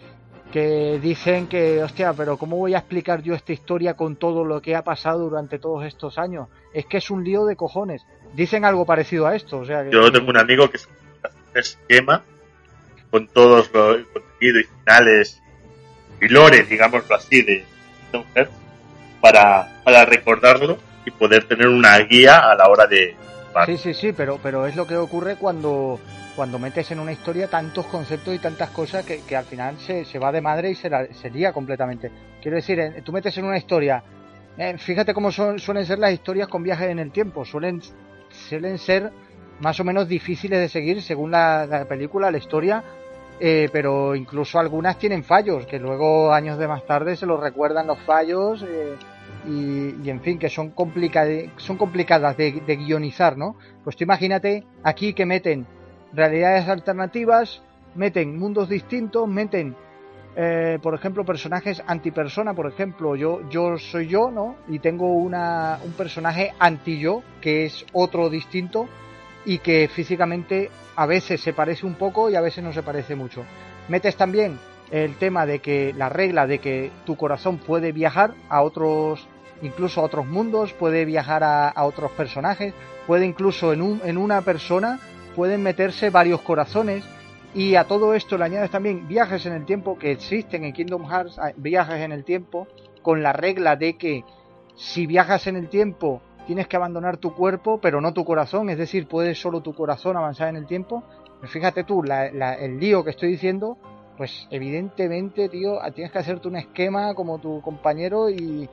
que dicen que, hostia, pero ¿cómo voy a explicar yo esta historia con todo lo que ha pasado durante todos estos años? Es que es un lío de cojones dicen algo parecido a esto. O sea, Yo tengo un amigo que un esquema con todos los contenidos y finales y lore, digámoslo así, de para, para recordarlo y poder tener una guía a la hora de, Sí, sí, sí, pero, pero es lo que ocurre cuando, cuando metes en una historia tantos conceptos y tantas cosas que, que al final se, se, va de madre y se, la, se lía completamente. Quiero decir, tú metes en una historia, eh, fíjate cómo son, suelen ser las historias con viajes en el tiempo, suelen, suelen ser más o menos difíciles de seguir según la, la película, la historia, eh, pero incluso algunas tienen fallos, que luego años de más tarde se los recuerdan los fallos eh, y, y, en fin, que son, complicad son complicadas de, de, guionizar, ¿no? Pues tú imagínate aquí que meten realidades alternativas, meten mundos distintos, meten, eh, por ejemplo, personajes antipersona, por ejemplo, yo, yo soy yo, ¿no? Y tengo una, un personaje anti-yo, que es otro distinto y que físicamente a veces se parece un poco y a veces no se parece mucho. Metes también el tema de que la regla de que tu corazón puede viajar a otros, incluso a otros mundos, puede viajar a, otros personajes, puede incluso en, un, en una persona pueden meterse varios corazones y a todo esto le añades también viajes en el tiempo que existen en Kingdom Hearts, viajes en el tiempo con la regla de que si viajas en el tiempo tienes que abandonar tu cuerpo, pero no tu corazón, es decir, puedes solo tu corazón avanzar en el tiempo. Fíjate tú, la, la, el lío que estoy diciendo, pues evidentemente, tío, tienes que hacerte un esquema como tu compañero y,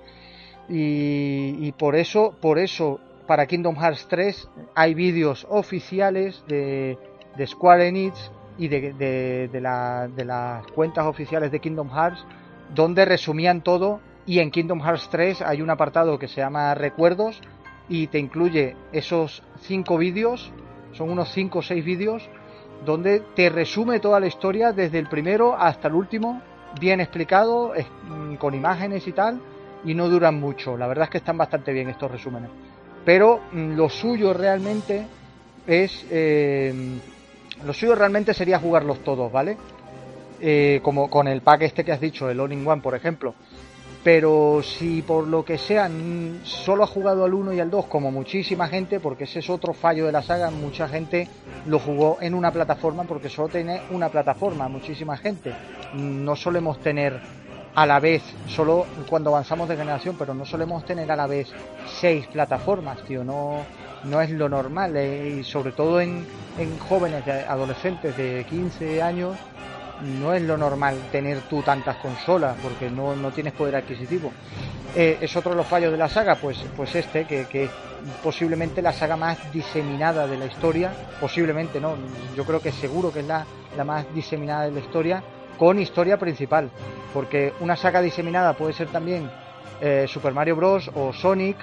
y, por eso, por eso, para Kingdom Hearts 3 hay vídeos oficiales de, de Square Enix y de, la, de las cuentas oficiales de Kingdom Hearts donde resumían todo y en Kingdom Hearts 3 hay un apartado que se llama Recuerdos y te incluye esos cinco vídeos, son unos 5 o 6 vídeos, donde te resume toda la historia desde el primero hasta el último, bien explicado, con imágenes y tal, y no duran mucho. La verdad es que están bastante bien estos resúmenes. Pero lo suyo realmente es... Eh, lo suyo realmente sería jugarlos todos, ¿vale? Eh, como con el pack este que has dicho, el All in One, por ejemplo pero si por lo que sea solo ha jugado al 1 y al 2 como muchísima gente, porque ese es otro fallo de la saga, mucha gente lo jugó en una plataforma porque solo tiene una plataforma, muchísima gente. No solemos tener a la vez, solo cuando avanzamos de generación, pero no solemos tener a la vez seis plataformas, tío, no, no es lo normal, eh, y sobre todo en, en jóvenes, adolescentes de 15 años, no es lo normal tener tú tantas consolas porque no, no tienes poder adquisitivo. Eh, es otro de los fallos de la saga, pues, pues este, que, que posiblemente la saga más diseminada de la historia, posiblemente no, yo creo que seguro que es la, la más diseminada de la historia, con historia principal, porque una saga diseminada puede ser también eh, Super Mario Bros. o Sonic,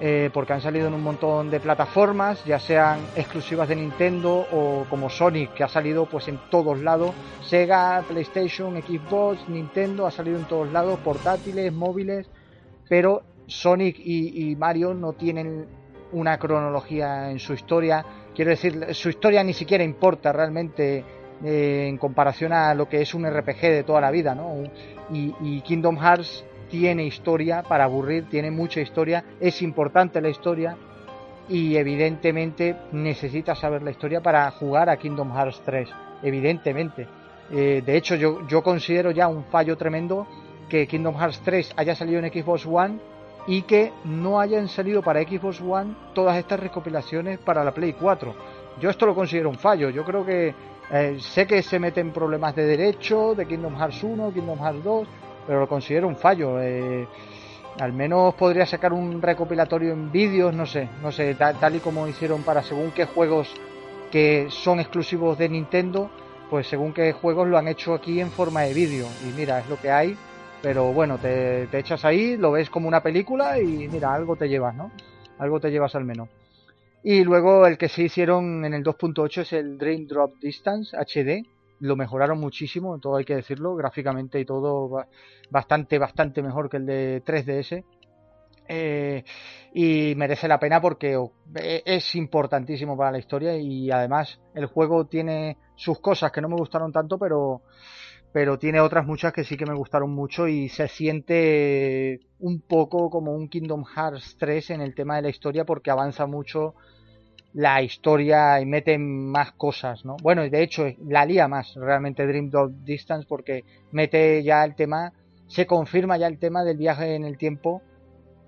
eh, porque han salido en un montón de plataformas, ya sean exclusivas de Nintendo o como Sonic, que ha salido pues en todos lados, Sega, PlayStation, Xbox, Nintendo, ha salido en todos lados, portátiles, móviles, pero Sonic y, y Mario no tienen una cronología en su historia, quiero decir, su historia ni siquiera importa realmente eh, en comparación a lo que es un RPG de toda la vida, ¿no? Y, Kingdom Hearts tiene historia para aburrir, tiene mucha historia, es importante la historia y evidentemente necesitas saber la historia para jugar a Kingdom Hearts 3, evidentemente. Eh, de hecho, yo, yo considero ya un fallo tremendo que Kingdom Hearts 3 haya salido en Xbox One y que no hayan salido para Xbox One todas estas recopilaciones para la Play 4. Yo esto lo considero un fallo. Yo creo que eh, sé que se meten problemas de derecho de Kingdom Hearts 1, Kingdom Hearts 2, pero lo considero un fallo. Eh, al menos podría sacar un recopilatorio en vídeos, no sé, no sé, tal, y como hicieron para según qué juegos que son exclusivos de Nintendo, pues según qué juegos lo han hecho aquí en forma de vídeo. Y mira, es lo que hay, pero bueno, te, te echas ahí, lo ves como una película y mira, algo te llevas, ¿no? Algo te llevas al menos. Y luego el que se hicieron en el 2.8 es el Dream Drop Distance HD, lo mejoraron muchísimo, todo hay que decirlo, gráficamente y todo bastante, bastante mejor que el de 3DS. Eh, y merece la pena porque e, es importantísimo para la historia y además el juego tiene sus cosas que no me gustaron tanto, pero, pero tiene otras muchas que sí que me gustaron mucho y se siente un poco como un Kingdom Hearts 3 en el tema de la historia porque avanza mucho la historia y mete más cosas, ¿no? Bueno, y de hecho la lía más realmente Dream Dog Distance porque mete ya el tema, se confirma ya el tema del viaje en el tiempo,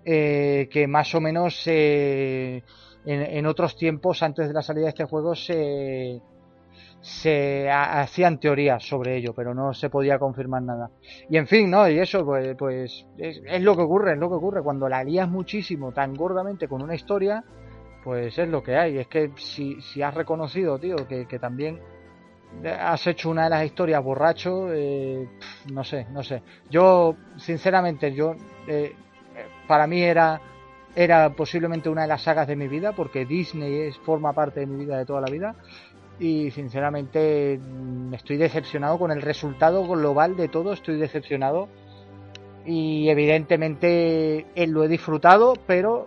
eh, que más o menos eh, en, otros tiempos, antes de la salida de este juego, se, se hacían teorías sobre ello, pero no se podía confirmar nada. Y en fin, ¿no? Y eso, pues, pues es, lo que ocurre, es lo que ocurre. Cuando la lías muchísimo, tan gordamente con una historia, pues es lo que hay. Es que si, si has reconocido, tío, que, también has hecho una de las historias borracho, eh, no sé, no sé. Yo, sinceramente, yo, eh, para mí era, era posiblemente una de las sagas de mi vida, porque Disney es, forma parte de mi vida de toda la vida. Y sinceramente estoy decepcionado con el resultado global de todo, estoy decepcionado. Y evidentemente eh, lo he disfrutado, pero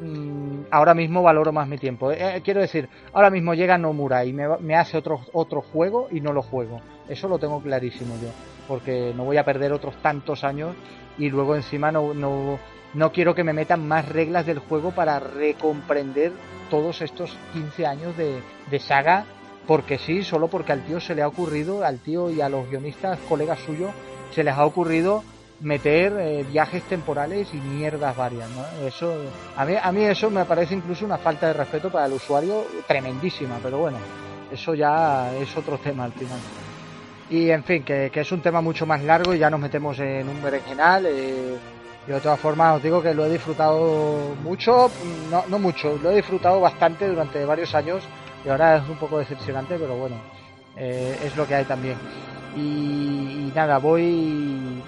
Mm, ahora mismo valoro más mi tiempo. Eh, eh, quiero decir, ahora mismo llega Nomura y me, hace otro, otro juego y no lo juego. Eso lo tengo clarísimo yo. Porque no voy a perder otros tantos años y luego encima no, no, no quiero que me metan más reglas del juego para recomprender todos estos 15 años de saga. Porque sí, solo porque al tío se le ha ocurrido, al tío y a los guionistas, colegas suyos, se les ha ocurrido meter eh, viajes temporales y mierdas varias, ¿no? Eso, a mí, a mí eso me parece incluso una falta de respeto para el usuario tremendísima, pero bueno, eso ya es otro tema al final. Y en fin, que, es un tema mucho más largo y ya nos metemos en un berenjenal. Eh, y de todas formas os digo que lo he disfrutado mucho, no, no mucho, lo he disfrutado bastante durante varios años y ahora es un poco decepcionante, pero bueno, eh, es lo que hay también. Y, nada, voy.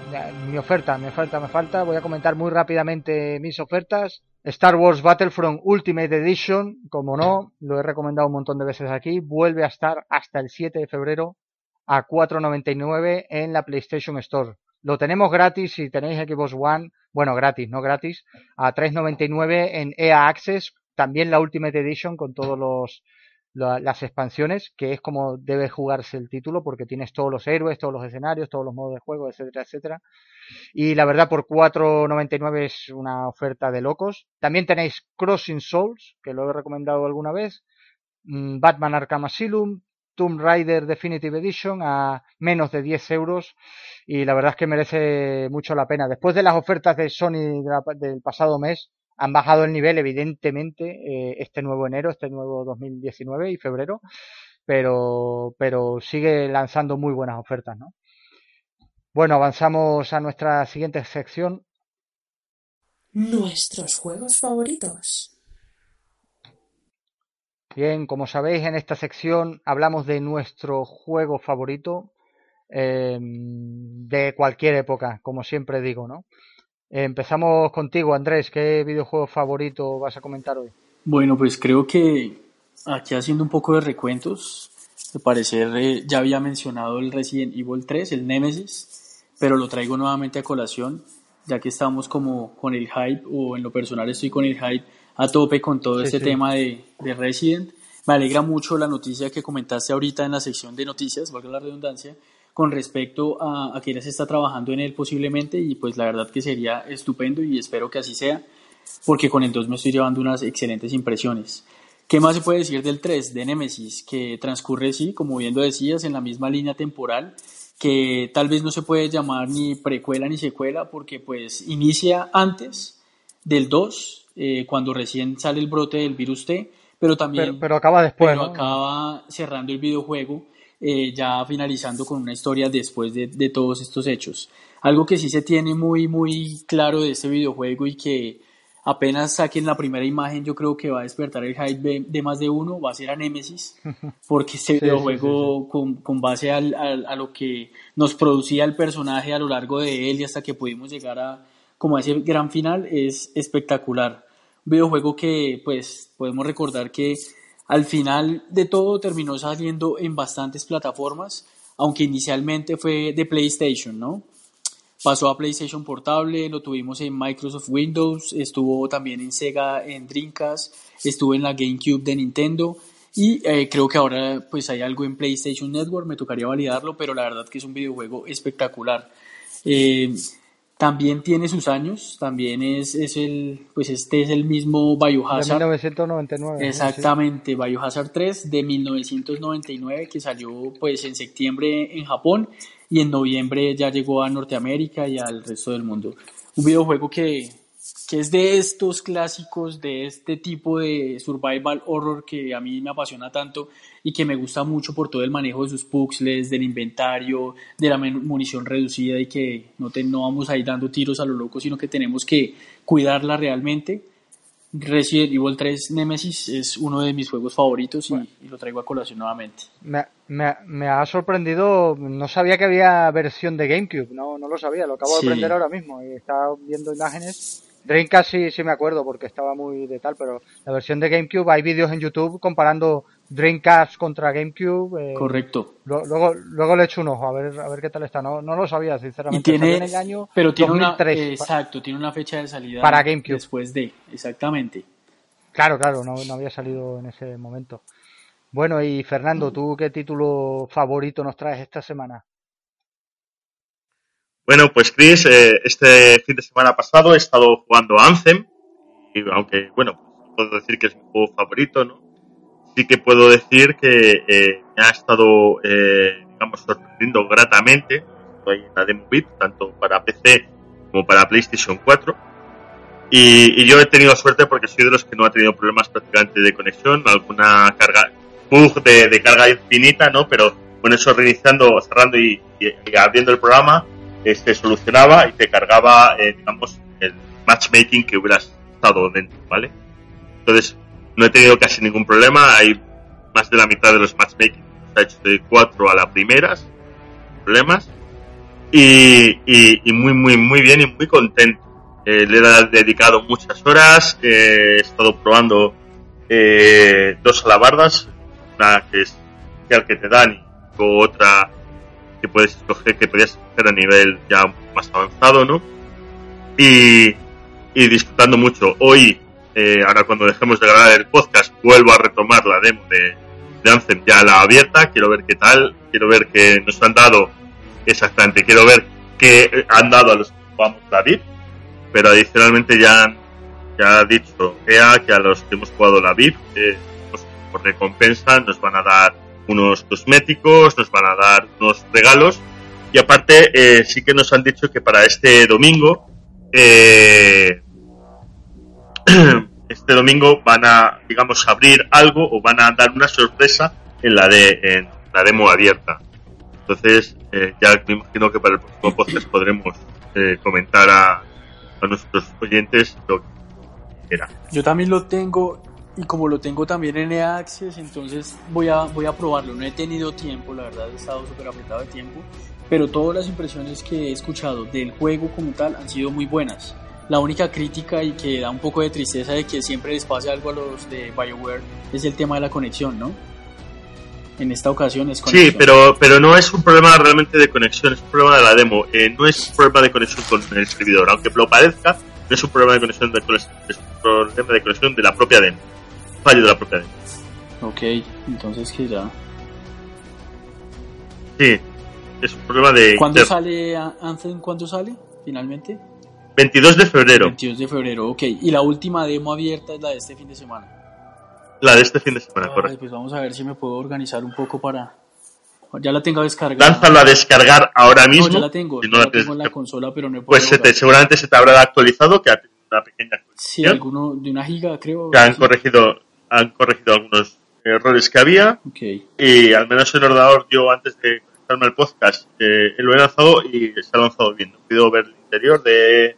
Mi oferta, me falta, me falta. Voy a comentar muy rápidamente mis ofertas. Star Wars Battlefront Ultimate Edition, como no, lo he recomendado un montón de veces aquí, vuelve a estar hasta el 7 de febrero a 4.99 en la PlayStation Store. Lo tenemos gratis si tenéis Xbox One, bueno, gratis, no gratis, a 3.99 en EA Access, también la Ultimate Edition con todos los las expansiones, que es como debe jugarse el título, porque tienes todos los héroes, todos los escenarios, todos los modos de juego, etcétera, etcétera. Y la verdad, por 4.99 es una oferta de locos. También tenéis Crossing Souls, que lo he recomendado alguna vez, mm, Batman Arkham Asylum, Tomb Raider Definitive Edition a menos de 10 euros y la verdad es que merece mucho la pena. Después de las ofertas de Sony del pasado mes, han bajado el nivel, evidentemente, eh, este nuevo enero, este nuevo 2019 y febrero, pero, pero sigue lanzando muy buenas ofertas, ¿no? Bueno, avanzamos a nuestra siguiente sección. Nuestros juegos favoritos. Bien, como sabéis, en esta sección hablamos de nuestro juego favorito eh, de cualquier época, como siempre digo, ¿no? Empezamos contigo, Andrés. ¿Qué videojuego favorito vas a comentar hoy? Bueno, pues creo que aquí haciendo un poco de recuentos, de parecer eh, ya había mencionado el Resident Evil 3, el Nemesis, pero lo traigo nuevamente a colación, ya que estamos como con el hype, o en lo personal estoy con el hype a tope con todo este tema de, de Resident. Me alegra mucho la noticia que comentaste ahorita en la sección de noticias, valga la redundancia, con respecto a, a quienes está trabajando en él posiblemente y pues la verdad que sería estupendo y espero que así sea porque con el 2 me estoy llevando unas excelentes impresiones. ¿Qué más se puede decir del 3 de Nemesis? Que transcurre, sí, como bien lo decías, en la misma línea temporal, que tal vez no se puede llamar ni precuela ni secuela porque pues inicia antes del 2, eh, cuando recién sale el brote del virus T, pero también... Pero, acaba después, pero acaba cerrando el videojuego eh, ya finalizando con una historia después de, de, todos estos hechos. Algo que sí se tiene muy, muy claro de este videojuego y que apenas saquen la primera imagen yo creo que va a despertar el hype de, más de uno, va a ser a Nemesis, porque este videojuego Con, con, base al, a lo que nos producía el personaje a lo largo de él y hasta que pudimos llegar a como a ese gran final es espectacular. Un videojuego que pues podemos recordar que al final de todo terminó saliendo en bastantes plataformas, aunque inicialmente fue de PlayStation, ¿no? Pasó a PlayStation Portable, lo tuvimos en Microsoft Windows, estuvo también en Sega, en Dreamcast, estuvo en la GameCube de Nintendo y eh, creo que ahora pues hay algo en PlayStation Network, me tocaría validarlo, pero la verdad que es un videojuego espectacular. Eh, también tiene sus años, también es, es el, pues este es el mismo Biohazard. De 1999. Exactamente, Biohazard 3 de 1999 que salió pues en septiembre en Japón y en noviembre ya llegó a Norteamérica y al resto del mundo. Un videojuego que que es de estos clásicos, de este tipo de survival horror que a mí me apasiona tanto y que me gusta mucho por todo el manejo de sus puzzles, del inventario, de la munición reducida y que no, no vamos ahí dando tiros a lo loco, sino que tenemos que cuidarla realmente. Resident Evil 3 Nemesis es uno de mis juegos favoritos y, lo traigo a colación nuevamente. Me, me, me, ha sorprendido, no sabía que había versión de GameCube, no, no lo sabía, lo acabo de aprender ahora mismo y estaba viendo imágenes Dreamcast sí, sí me acuerdo porque estaba muy de tal, pero la versión de GameCube hay vídeos en YouTube comparando Dreamcast contra GameCube. Eh, Correcto. luego, luego le echo un ojo a ver, a ver qué tal está. No, no lo sabía, sinceramente. Y tiene, el año pero tiene una, exacto, tiene una fecha de salida para GameCube. Después de, exactamente. Claro, claro, no, no había salido en ese momento. Bueno, y Fernando, ¿tú qué título favorito nos traes esta semana? Bueno, pues Chris, eh, este fin de semana pasado he estado jugando Anthem, y aunque, bueno, puedo decir que es mi juego favorito, ¿no? Sí que puedo decir que eh, me ha estado, eh, digamos, sorprendiendo gratamente. Estoy en la demo bit, tanto para PC como para PlayStation 4. Y, yo he tenido suerte porque soy de los que no ha tenido problemas prácticamente de conexión, alguna carga, bug de, carga infinita, ¿no? Pero con eso reiniciando, cerrando y abriendo el programa, este solucionaba y te cargaba, eh, digamos, el matchmaking que hubieras estado dentro, ¿vale? Entonces, no he tenido casi ningún problema. Hay más de la mitad de los matchmaking está hecho de 4 a la primera, problemas. Y, y, muy, muy, muy bien y muy contento. Eh, le he dedicado muchas horas, he estado probando eh, dos alabardas, una que es que te dan y otra que puedes escoger, que podías escoger a nivel ya más avanzado, ¿no? Y, y disfrutando mucho. Hoy, eh, ahora cuando dejemos de grabar el podcast, vuelvo a retomar la demo de, de Anthem ya la abierta, quiero ver qué tal, quiero ver qué nos han dado exactamente, quiero ver qué han dado a los que jugamos la pero adicionalmente ya ya ha dicho EA que a los que hemos jugado la VIP, eh, pues, por recompensa nos van a dar unos cosméticos, nos van a dar unos regalos. Y aparte eh, sí que nos han dicho que para este domingo eh, este domingo van a digamos abrir algo o van a dar una sorpresa en la de en la demo abierta. Entonces eh, ya me imagino que para el próximo podcast podremos comentar a, a nuestros oyentes lo que era. Yo también lo tengo y como lo tengo también en EA Access, entonces voy a, voy a probarlo. No he tenido tiempo, la verdad he estado súper apretado de tiempo, pero todas las impresiones que he escuchado del juego como tal han sido muy buenas. La única crítica y que da un poco de tristeza de que siempre les pase algo a los de BioWare es el tema de la conexión, ¿no? En esta ocasión es conexión. Sí, pero, pero no es un problema realmente de conexión, es un problema de la demo. Eh, no es un problema de conexión con el servidor, aunque lo parezca, no es un problema de conexión de, es un problema de conexión de la propia demo fallo de la propia Ok, entonces que ya. Sí, es un problema de. ¿Cuándo sale Anthem? ¿Cuándo sale finalmente? 22 de febrero. 22 de febrero, ok. Y la última demo abierta es la de este fin de semana. La de este fin de semana, correcto. Pues vamos a ver si me puedo organizar un poco para. Ya la tengo descargada. Lánzala a descargar ahora mismo. No, ya la tengo. no la, tengo en la consola, pero no he Pues seguramente se te habrá actualizado, que ha tenido una pequeña Sí, alguno de una giga, creo. Que han corregido han corregido algunos errores que había y al menos el ordenador yo antes de conectarme al podcast eh, lo he lanzado y se ha lanzado bien. No puedo ver el interior de,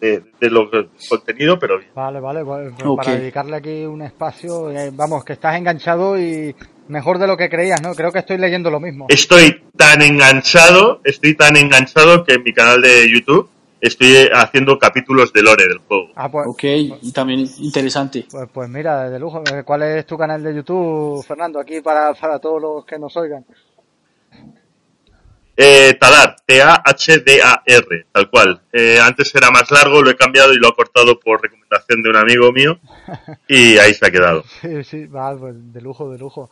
de, lo contenido, pero bien. Vale, vale, pues para dedicarle aquí un espacio, eh, vamos, que estás enganchado y mejor de lo que creías, ¿no? Creo que estoy leyendo lo mismo. Estoy tan enganchado, estoy tan enganchado que en mi canal de YouTube estoy haciendo capítulos de lore del juego. Ah, pues, ok, y también interesante. Pues, pues mira, de lujo. ¿Cuál es tu canal de YouTube, Fernando? Aquí para, para todos los que nos oigan. Eh, Tadar, T-A-H-D-A-R, tal cual. Eh, antes era más largo, lo he cambiado y lo he cortado por recomendación de un amigo mío y ahí se ha quedado. Sí, sí, vale, pues de lujo, de lujo.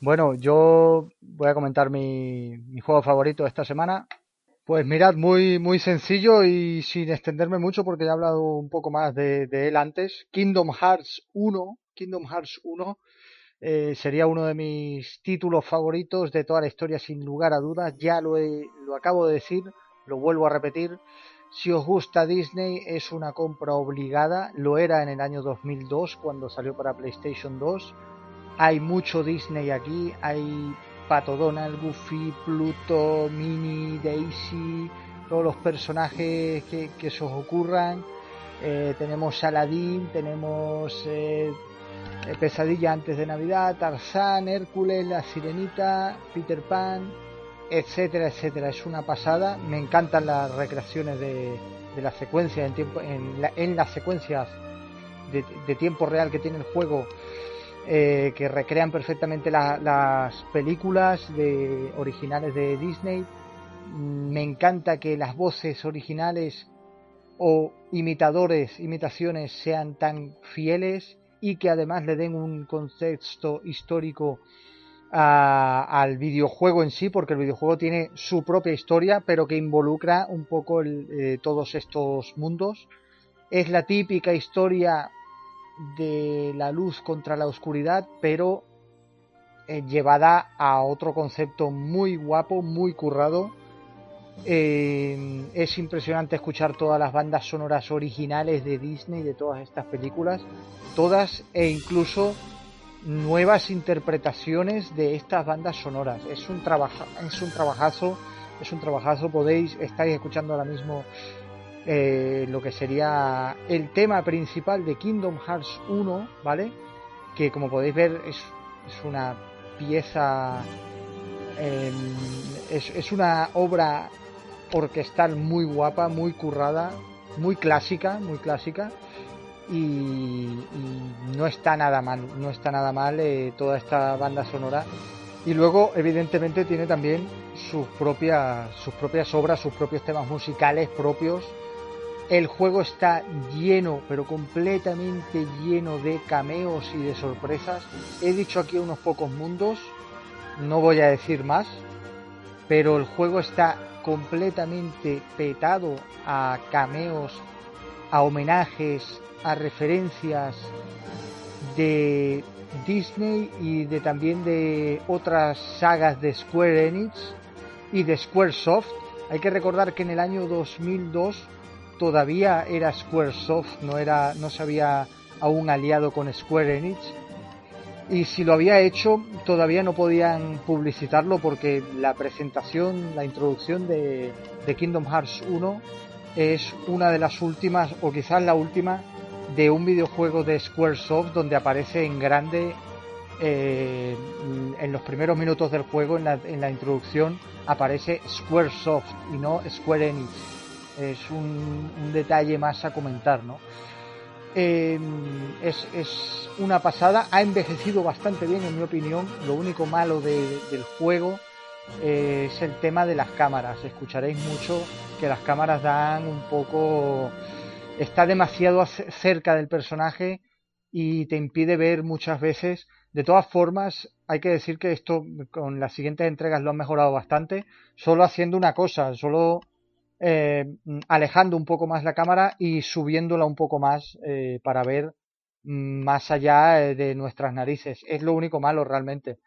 Bueno, yo voy a comentar mi, mi juego favorito esta semana, pues mirad, muy, muy sencillo y sin extenderme mucho porque ya he hablado un poco más de, él antes. Kingdom Hearts 1, Kingdom Hearts 1 eh, sería uno de mis títulos favoritos de toda la historia sin lugar a dudas. Ya lo, lo acabo de decir, lo vuelvo a repetir. Si os gusta Disney es una compra obligada, lo era en el año 2002 cuando salió para PlayStation 2. Hay mucho Disney aquí, hay Pato Donald, Goofy, Pluto, Minnie, Daisy, todos los personajes que, se os ocurran. Eh, tenemos Aladdin, tenemos eh, Pesadilla antes de Navidad, Tarzán, Hércules, La Sirenita, Peter Pan, etcétera, etcétera. Es una pasada. Me encantan las recreaciones de, de la secuencia en, tiempo, en, las secuencias de, tiempo real que tiene el juego. Eh, que recrean perfectamente las películas de, originales de Disney. Me encanta que las voces originales o imitadores, imitaciones sean tan fieles y que además le den un contexto histórico al videojuego en sí, porque el videojuego tiene su propia historia, pero que involucra un poco eh, todos estos mundos. Es la típica historia de la luz contra la oscuridad, pero eh, llevada a otro concepto muy guapo, muy currado. Eh, es impresionante escuchar todas las bandas sonoras originales de Disney, de todas estas películas, todas e incluso nuevas interpretaciones de estas bandas sonoras. Es un trabajo, es un trabajazo, es un trabajazo. Podéis, estáis escuchando ahora mismo eh, lo que sería el tema principal de Kingdom Hearts 1, ¿vale? Que como podéis ver es, una pieza, em, es, es una obra orquestal muy guapa, muy currada, muy clásica, muy clásica y, no está nada mal, no está nada mal eh, toda esta banda sonora. Y luego, evidentemente, tiene también sus propias, sus propias obras, sus propios temas musicales propios. El juego está lleno, pero completamente lleno de cameos y de sorpresas. He dicho aquí unos pocos mundos, no voy a decir más, pero el juego está completamente petado a cameos, a homenajes, a referencias de Disney y de también de otras sagas de Square Enix y de Squaresoft. Hay que recordar que en el año 2002 todavía era Squaresoft, no era no se había aún aliado con Square Enix. Y si lo había hecho, todavía no podían publicitarlo porque la presentación, la introducción de, de Kingdom Hearts 1 es una de las últimas, o quizás la última, de un videojuego de Squaresoft donde aparece en grande eh, en los primeros minutos del juego, en la, en la, introducción, aparece Squaresoft y no Square Enix. Es un, detalle más a comentar, ¿no? Em, es, es, una pasada, ha envejecido bastante bien en mi opinión. Lo único malo del juego eh, es el tema de las cámaras. Escucharéis mucho que las cámaras dan un poco está demasiado cerca del personaje y te impide ver muchas veces. De todas formas, hay que decir que esto con las siguientes entregas lo han mejorado bastante, solo haciendo una cosa, solo eh, alejando un poco más la cámara y subiéndola un poco más eh, para ver más allá eh, de nuestras narices. Es lo único malo realmente.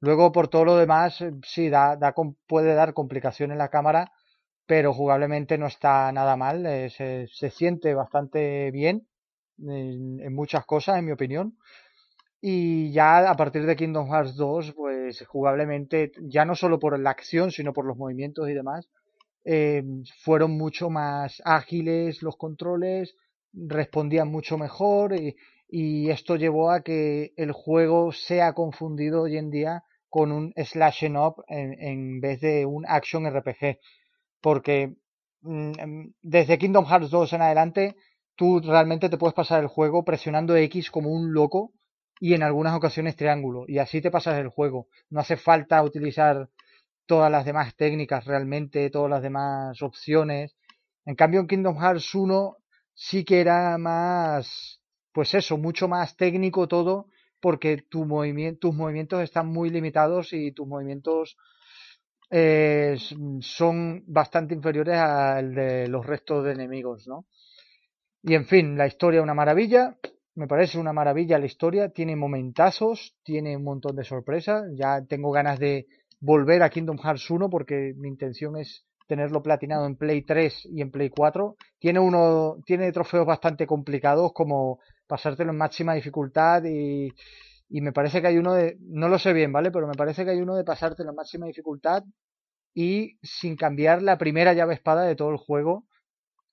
Luego, por todo lo demás, sí, da, da, puede dar complicaciones la cámara pero jugablemente no está nada mal, se, siente bastante bien en, muchas cosas, en mi opinión. Y ya a partir de Kingdom Hearts 2, pues jugablemente, ya no solo por la acción, sino por los movimientos y demás, eh, fueron mucho más ágiles los controles, respondían mucho mejor y, esto llevó a que el juego sea confundido hoy en día con un slash and up en, en vez de un action RPG porque mm, em, desde Kingdom Hearts 2 en adelante tú realmente te puedes pasar el juego presionando X como un loco y en algunas ocasiones triángulo y así te pasas el juego. No hace falta utilizar todas las demás técnicas realmente, todas las demás opciones. En cambio en Kingdom Hearts 1 sí que era más, pues eso, mucho más técnico todo porque tu movimiento, tus movimientos están muy limitados y tus movimientos eh, son bastante inferiores al de los restos de enemigos, ¿no? Y en fin, la historia una maravilla, me parece una maravilla la historia, tiene momentazos, tiene un montón de sorpresas, ya tengo ganas de volver a Kingdom Hearts 1 porque mi intención es tenerlo platinado en Play 3 y en Play 4. Tiene uno, tiene trofeos bastante complicados como pasártelo en máxima dificultad y, y me parece que hay uno de, no lo sé bien, ¿vale? Pero me parece que hay uno de pasártelo en máxima dificultad y sin cambiar la primera llave espada de todo el juego.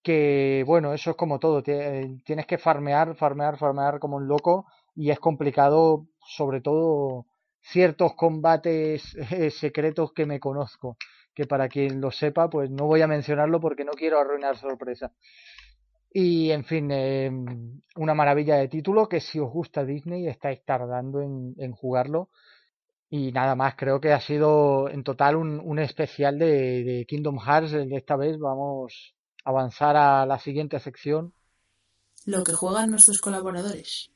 Que bueno, eso es como todo. Tienes que farmear, farmear, farmear como un loco y es complicado, sobre todo ciertos combates eh, secretos que me conozco. Que para quien lo sepa, pues no voy a mencionarlo porque no quiero arruinar sorpresa. Y en fin, eh, una maravilla de título que si os gusta Disney estáis tardando en, jugarlo. Y nada más, creo que ha sido en total un, un especial de, de, Kingdom Hearts. Esta vez vamos a avanzar a la siguiente sección. Lo que juegan nuestros colaboradores.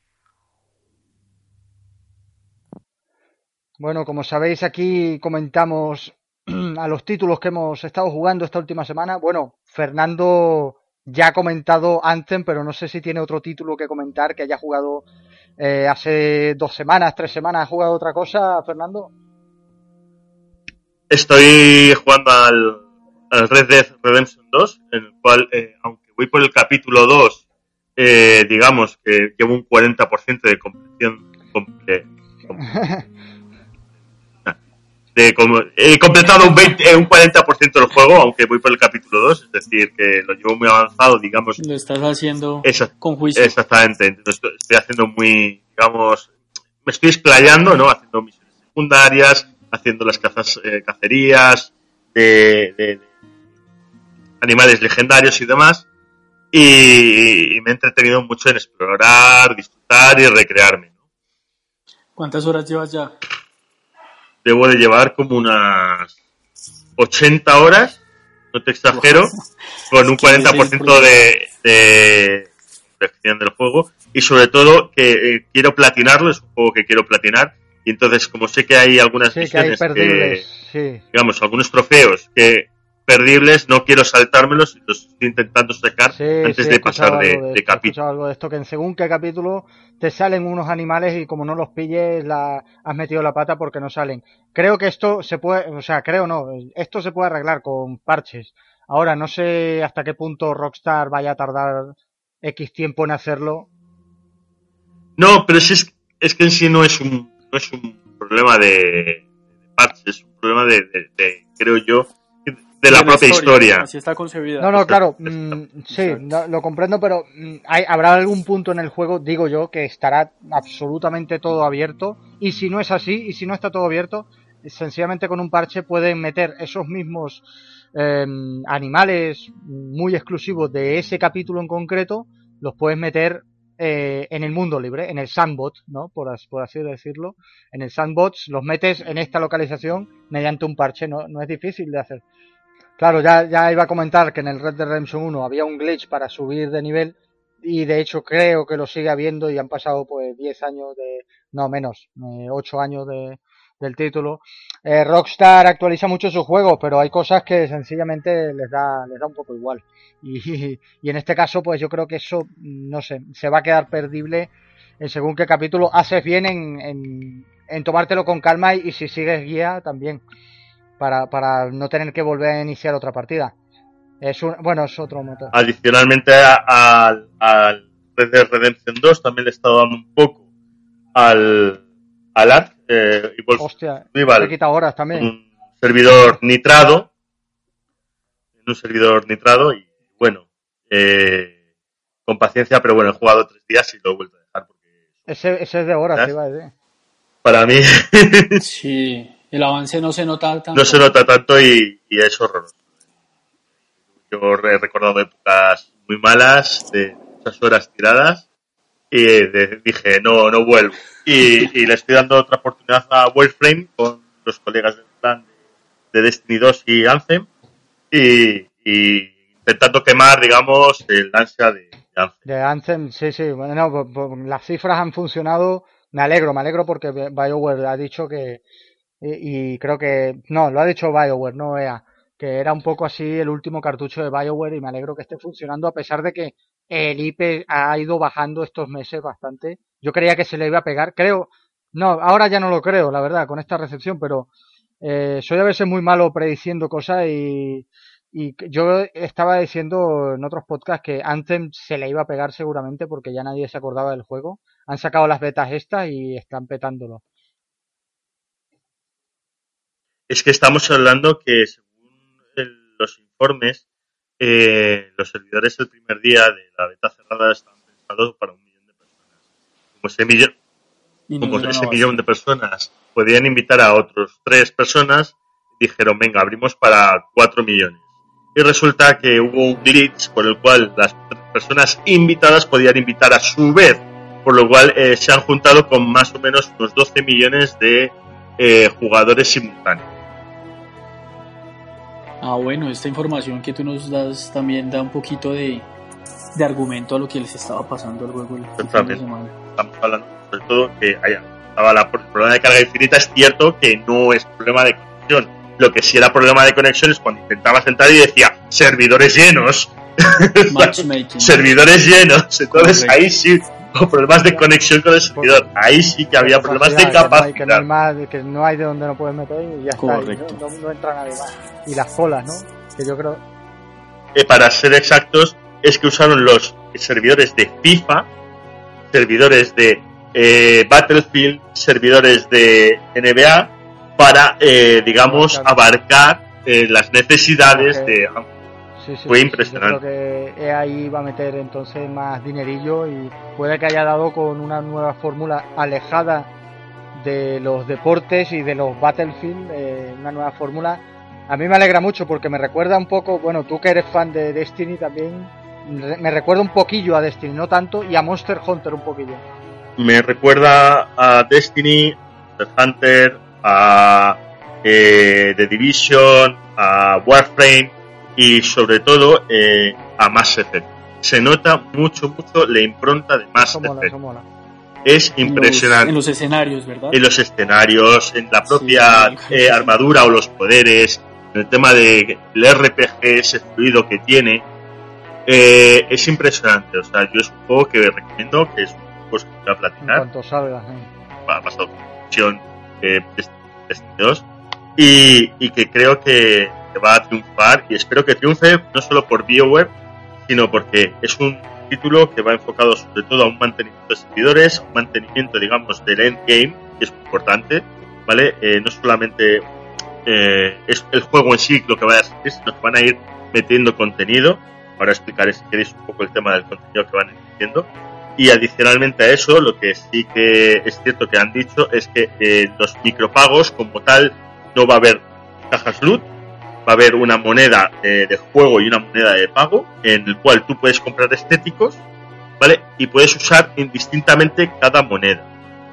Bueno, como sabéis, aquí comentamos a los títulos que hemos estado jugando esta última semana. Bueno, Fernando ya ha comentado Anthem, pero no sé si tiene otro título que comentar que haya jugado eh, hace dos semanas, tres semanas. ¿Ha jugado otra cosa, Fernando? Estoy jugando al, al Red Dead Redemption 2, en el cual, eh, aunque voy por el capítulo 2, eh, digamos que llevo un 40% de. Comple, comple, de como, he completado un, 20, un 40% del juego, aunque voy por el capítulo 2, es decir, que lo llevo muy avanzado, digamos. Lo estás haciendo con juicio. Exactamente, estoy, estoy haciendo muy, digamos, me estoy explayando, ¿no? Haciendo misiones secundarias, haciendo las cazas, eh, cacerías de, de, de, animales legendarios y demás. Y, y, me he entretenido mucho en explorar, disfrutar y recrearme. ¿no? ¿Cuántas horas llevas ya? Debo de llevar como unas 80 horas, no te exagero, con un 40% de, de perfección del juego. Y sobre todo que eh, quiero platinarlo, es un juego que quiero platinar. Y entonces como sé que hay algunas sí, misiones que, hay que sí. digamos, algunos trofeos que perdibles, no quiero saltármelos los estoy intentando sacar sí, antes sí, de pasar de, de, de capítulo. algo de esto, que en según qué capítulo te salen unos animales y como no los pilles la, has metido la pata porque no salen. Creo que esto se puede, o sea, creo no, esto se puede arreglar con parches. Ahora, no sé hasta qué punto Rockstar vaya a tardar X tiempo en hacerlo. No, pero es, es que en sí no es un, no es un problema de, de parches, es un problema de creo yo, de la, de propia historia. historia. Así está concebida. No, no, claro, mm, sí, no, lo comprendo, pero mm, hay, habrá algún punto en el juego, digo yo, que estará absolutamente todo abierto. Y si no es así, y si no está todo abierto, sencillamente con un parche pueden meter esos mismos eh, animales muy exclusivos de ese capítulo en concreto, los puedes meter eh, en el mundo libre, en el sandbox, ¿no? Por, por, así decirlo. En el sandbox los metes en esta localización mediante un parche, no, no es difícil de hacer. Claro, ya, ya iba a comentar que en el Red Dead Redemption 1 había un glitch para subir de nivel y de hecho creo que lo sigue habiendo y han pasado pues 10 años de, no menos, eh, 8 años de, del título. Eh, Rockstar actualiza mucho sus juegos, pero hay cosas que sencillamente les da, les da un poco igual. Y, y en este caso, pues yo creo que eso, no sé, se va a quedar perdible en según qué capítulo. Haces bien en, en, en tomártelo con calma y, y si sigues guía también para, para no tener que volver a iniciar otra partida. Es un, bueno, es otro motor. Adicionalmente al, al Red Dead Redemption 2 también le he estado dando un poco al, al ARC. Eh, y Hostia, Rival, te quita horas también. Un servidor nitrado. Un servidor nitrado y bueno, eh, con paciencia, pero bueno, he jugado tres días y lo he vuelto a dejar. Porque ese, ese es de horas, ¿sí? iba a decir. Para mí. sí el avance no se nota tanto. No se nota tanto y, y es horroroso. Yo he recordado épocas muy malas, de muchas horas tiradas, y de, dije, no, no vuelvo. Y, y, le estoy dando otra oportunidad a Warframe con los colegas del plan de Destiny 2 y Anthem, y, y intentando quemar, digamos, el ansia de, Anthem. De Anthem, sí, sí. Bueno, las cifras han funcionado. Me alegro, me alegro porque BioWare ha dicho que, y, creo que no, lo ha dicho BioWare, no EA, que era un poco así el último cartucho de BioWare y me alegro que esté funcionando a pesar de que el IP ha ido bajando estos meses bastante. Yo creía que se le iba a pegar, creo, no, ahora ya no lo creo, la verdad, con esta recepción, pero eh, soy a veces muy malo prediciendo cosas y, Y yo estaba diciendo en otros podcasts que Anthem se le iba a pegar seguramente porque ya nadie se acordaba del juego. Han sacado las betas estas y están petándolo. Es que estamos hablando que según los informes, eh, los servidores el primer día de la beta cerrada estaban pensados para un millón de personas. Como ese millón, como ese millón de personas podían invitar a otros tres personas, dijeron, venga, abrimos para cuatro millones. Y resulta que hubo un glitch por el cual las personas invitadas podían invitar a su vez, por lo cual eh, se han juntado con más o menos unos 12 millones de eh, jugadores simultáneos. Ah, bueno, esta información que tú nos das también da un poquito de, de argumento a lo que les estaba pasando al juego el fin de semana. Estamos hablando sobre todo que haya, estaba la, el problema de carga infinita, es cierto que no es problema de conexión. Lo que sí era problema de conexión es cuando intentabas entrar y decía servidores llenos. servidores llenos. Entonces ahí sí o problemas de conexión con el servidor. Ahí sí que había problemas de capacidad. Que no, hay, más, que no hay de donde no puedes meter y ya está. no, entra nadie más. Y las colas, ¿no? Que yo creo. Eh, para ser exactos, es que usaron los servidores de FIFA, servidores de eh, Battlefield, servidores de NBA, para, eh, digamos, abarcar las necesidades de fue impresionante. Creo que ahí va a meter entonces más dinerillo y puede que haya dado con una nueva fórmula alejada de los deportes y de los Battlefield, eh, una nueva fórmula. A mí me alegra mucho porque me recuerda un poco, bueno, tú que eres fan de Destiny también, me recuerda un poquillo a Destiny, no tanto, y a Monster Hunter un poquillo. Me recuerda a Destiny, Monster Hunter, a eh, The Division, a Warframe, y sobre todo eh, a Mass Effect. Se nota mucho, mucho la impronta de Mass Effect. Es impresionante. En los, escenarios, ¿verdad? En los escenarios, en la propia eh, armadura o los poderes, en el tema del RPG, ese fluido que tiene. Eh, es impresionante. O sea, yo es un juego que recomiendo, que es un juego que voy a platinar. En cuanto salga. Ha pasado con eh, y, y que creo que, va a triunfar y espero que triunfe no solo por BioWare, sino porque es un título que va enfocado sobre todo a un mantenimiento de servidores, un mantenimiento, digamos, del endgame, que es muy importante, ¿vale? Eh, no solamente eh, es el juego en sí lo que va a ser, sino que van a ir metiendo contenido. Ahora explicaré si queréis un poco el tema del contenido que van metiendo. Y adicionalmente a eso, lo que sí que es cierto que han dicho es que eh, los micropagos como tal no va a haber cajas loot, va a haber una moneda eh, de juego y una moneda de pago en el cual tú puedes comprar estéticos, ¿vale? Y puedes usar indistintamente cada moneda.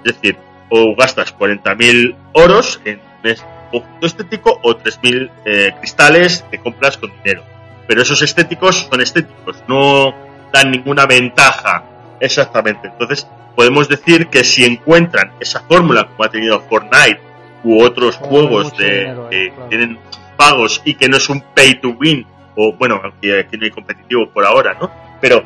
Es decir, o gastas 40.000 oros en un conjunto estético o 3.000 eh, cristales que compras con dinero. Pero esos estéticos son estéticos, no dan ninguna ventaja exactamente. Entonces, podemos decir que si encuentran esa fórmula como ha tenido Fortnite u otros juegos de, que tienen pagos y que no es un pay to win, o bueno, aquí, aquí no hay competitivo por ahora, ¿no? Pero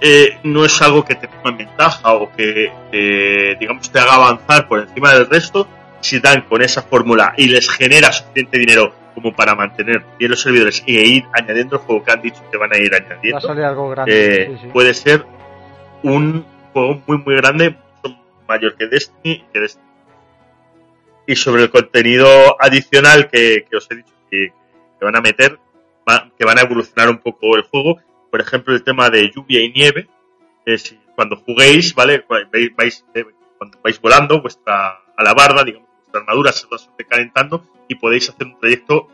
eh, no es algo que te ponga en ventaja o que, digamos, te haga avanzar por encima del resto, si dan con esa fórmula y les genera suficiente dinero como para mantener bien los servidores y ir añadiendo el juego que han dicho que van a ir añadiendo, algo grande. Eh, puede ser un juego muy, muy grande, mucho mayor que Destiny, que Destiny. Y sobre el contenido adicional que, que os he dicho que, van a meter, que van a evolucionar un poco el juego. Por ejemplo, el tema de lluvia y nieve. Es cuando juguéis, ¿vale? Vais, eh, cuando vais volando, vuestra alabarda, digamos, vuestra armadura se va calentando y podéis hacer un trayecto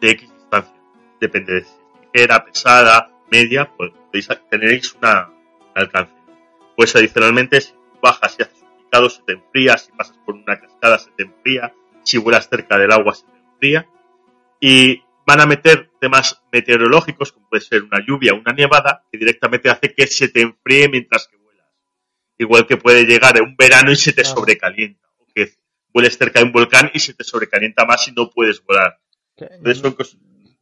de X distancia. Depende de si es ligera, pesada, media, pues podéis tenéis una, un alcance. Pues adicionalmente, si bajas y haces un picado, se te enfría, si pasas por una cascada, se te enfría, si vuelas cerca del agua, se te enfría y van a meter temas meteorológicos, como puede ser una lluvia o una nevada, que directamente hace que se te enfríe mientras que vuelas. Igual que puede llegar un verano y se te sobrecalienta, o que vueles cerca de un volcán y se te sobrecalienta más y no puedes volar.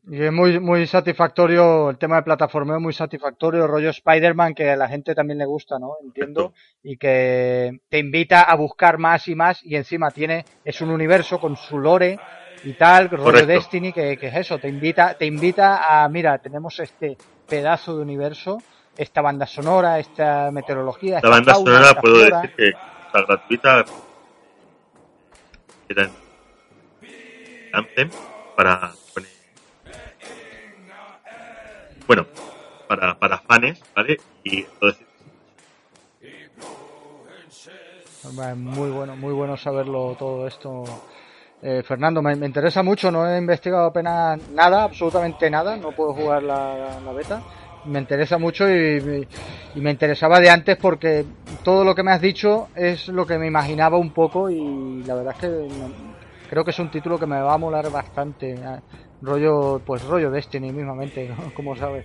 Y es muy, muy satisfactorio, el tema de plataformeo muy satisfactorio, rollo Spider-Man que a la gente también le gusta, ¿no? Entiendo. Y que te invita a buscar más y más y encima tiene, es un universo con su lore y tal, rollo. Destiny, que, que es eso, te invita, te invita a, mira, tenemos este pedazo de universo, esta banda sonora, esta meteorología, La esta banda fauna, sonora puedo flora. decir que está gratuita. Era Anthem para bueno para para fans, ¿vale? Y Hombre, Muy bueno, muy bueno saberlo todo esto. Eh, Fernando, me, interesa mucho, no he investigado apenas nada, absolutamente nada, no puedo jugar la, la beta. Me interesa mucho y, y me interesaba de antes porque todo lo que me has dicho es lo que me imaginaba un poco y la verdad es que creo que es un título que me va a molar bastante. eh, Rollo, pues rollo Destiny mismamente, ¿no? como sabes.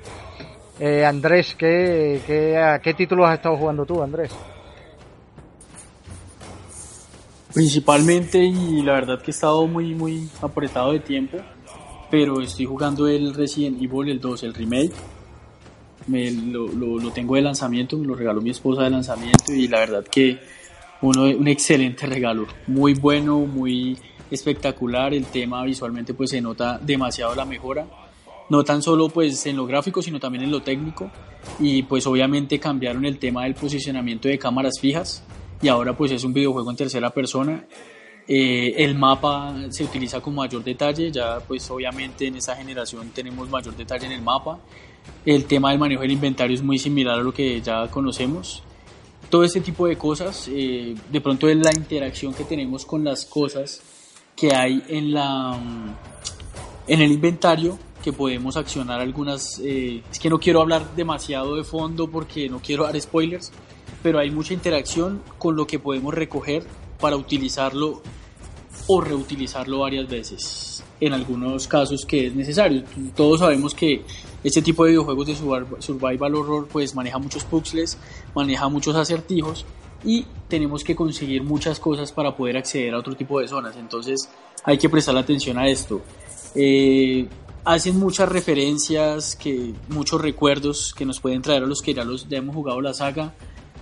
Eh, Andrés, ¿qué, qué, ¿a qué título has estado jugando tú, Andrés? Principalmente, y la verdad que he estado muy, muy apretado de tiempo, pero estoy jugando el Resident Evil, el 2, el remake. Me, lo, lo, lo tengo de lanzamiento, me lo regaló mi esposa de lanzamiento y la verdad que uno, un excelente regalo, muy bueno, muy espectacular, el tema visualmente pues se nota demasiado la mejora, no tan solo pues en lo gráfico sino también en lo técnico. Y pues obviamente cambiaron el tema del posicionamiento de cámaras fijas y ahora pues es un videojuego en tercera persona. Eh, el mapa se utiliza con mayor detalle, ya pues obviamente en esta generación tenemos mayor detalle en el mapa. El tema del manejo del inventario es muy similar a lo que ya conocemos. Todo este tipo de cosas, eh, de pronto es la interacción que tenemos con las cosas que hay en la en el inventario que podemos accionar algunas eh, es que no quiero hablar demasiado de fondo porque no quiero dar spoilers pero hay mucha interacción con lo que podemos recoger para utilizarlo o reutilizarlo varias veces en algunos casos que es necesario todos sabemos que este tipo de videojuegos de survi- survival horror pues maneja muchos puzzles maneja muchos acertijos y tenemos que conseguir muchas cosas para poder acceder a otro tipo de zonas entonces hay que prestar atención a esto eh, hacen muchas referencias, que muchos recuerdos que nos pueden traer a los que ya, los, ya hemos jugado la saga.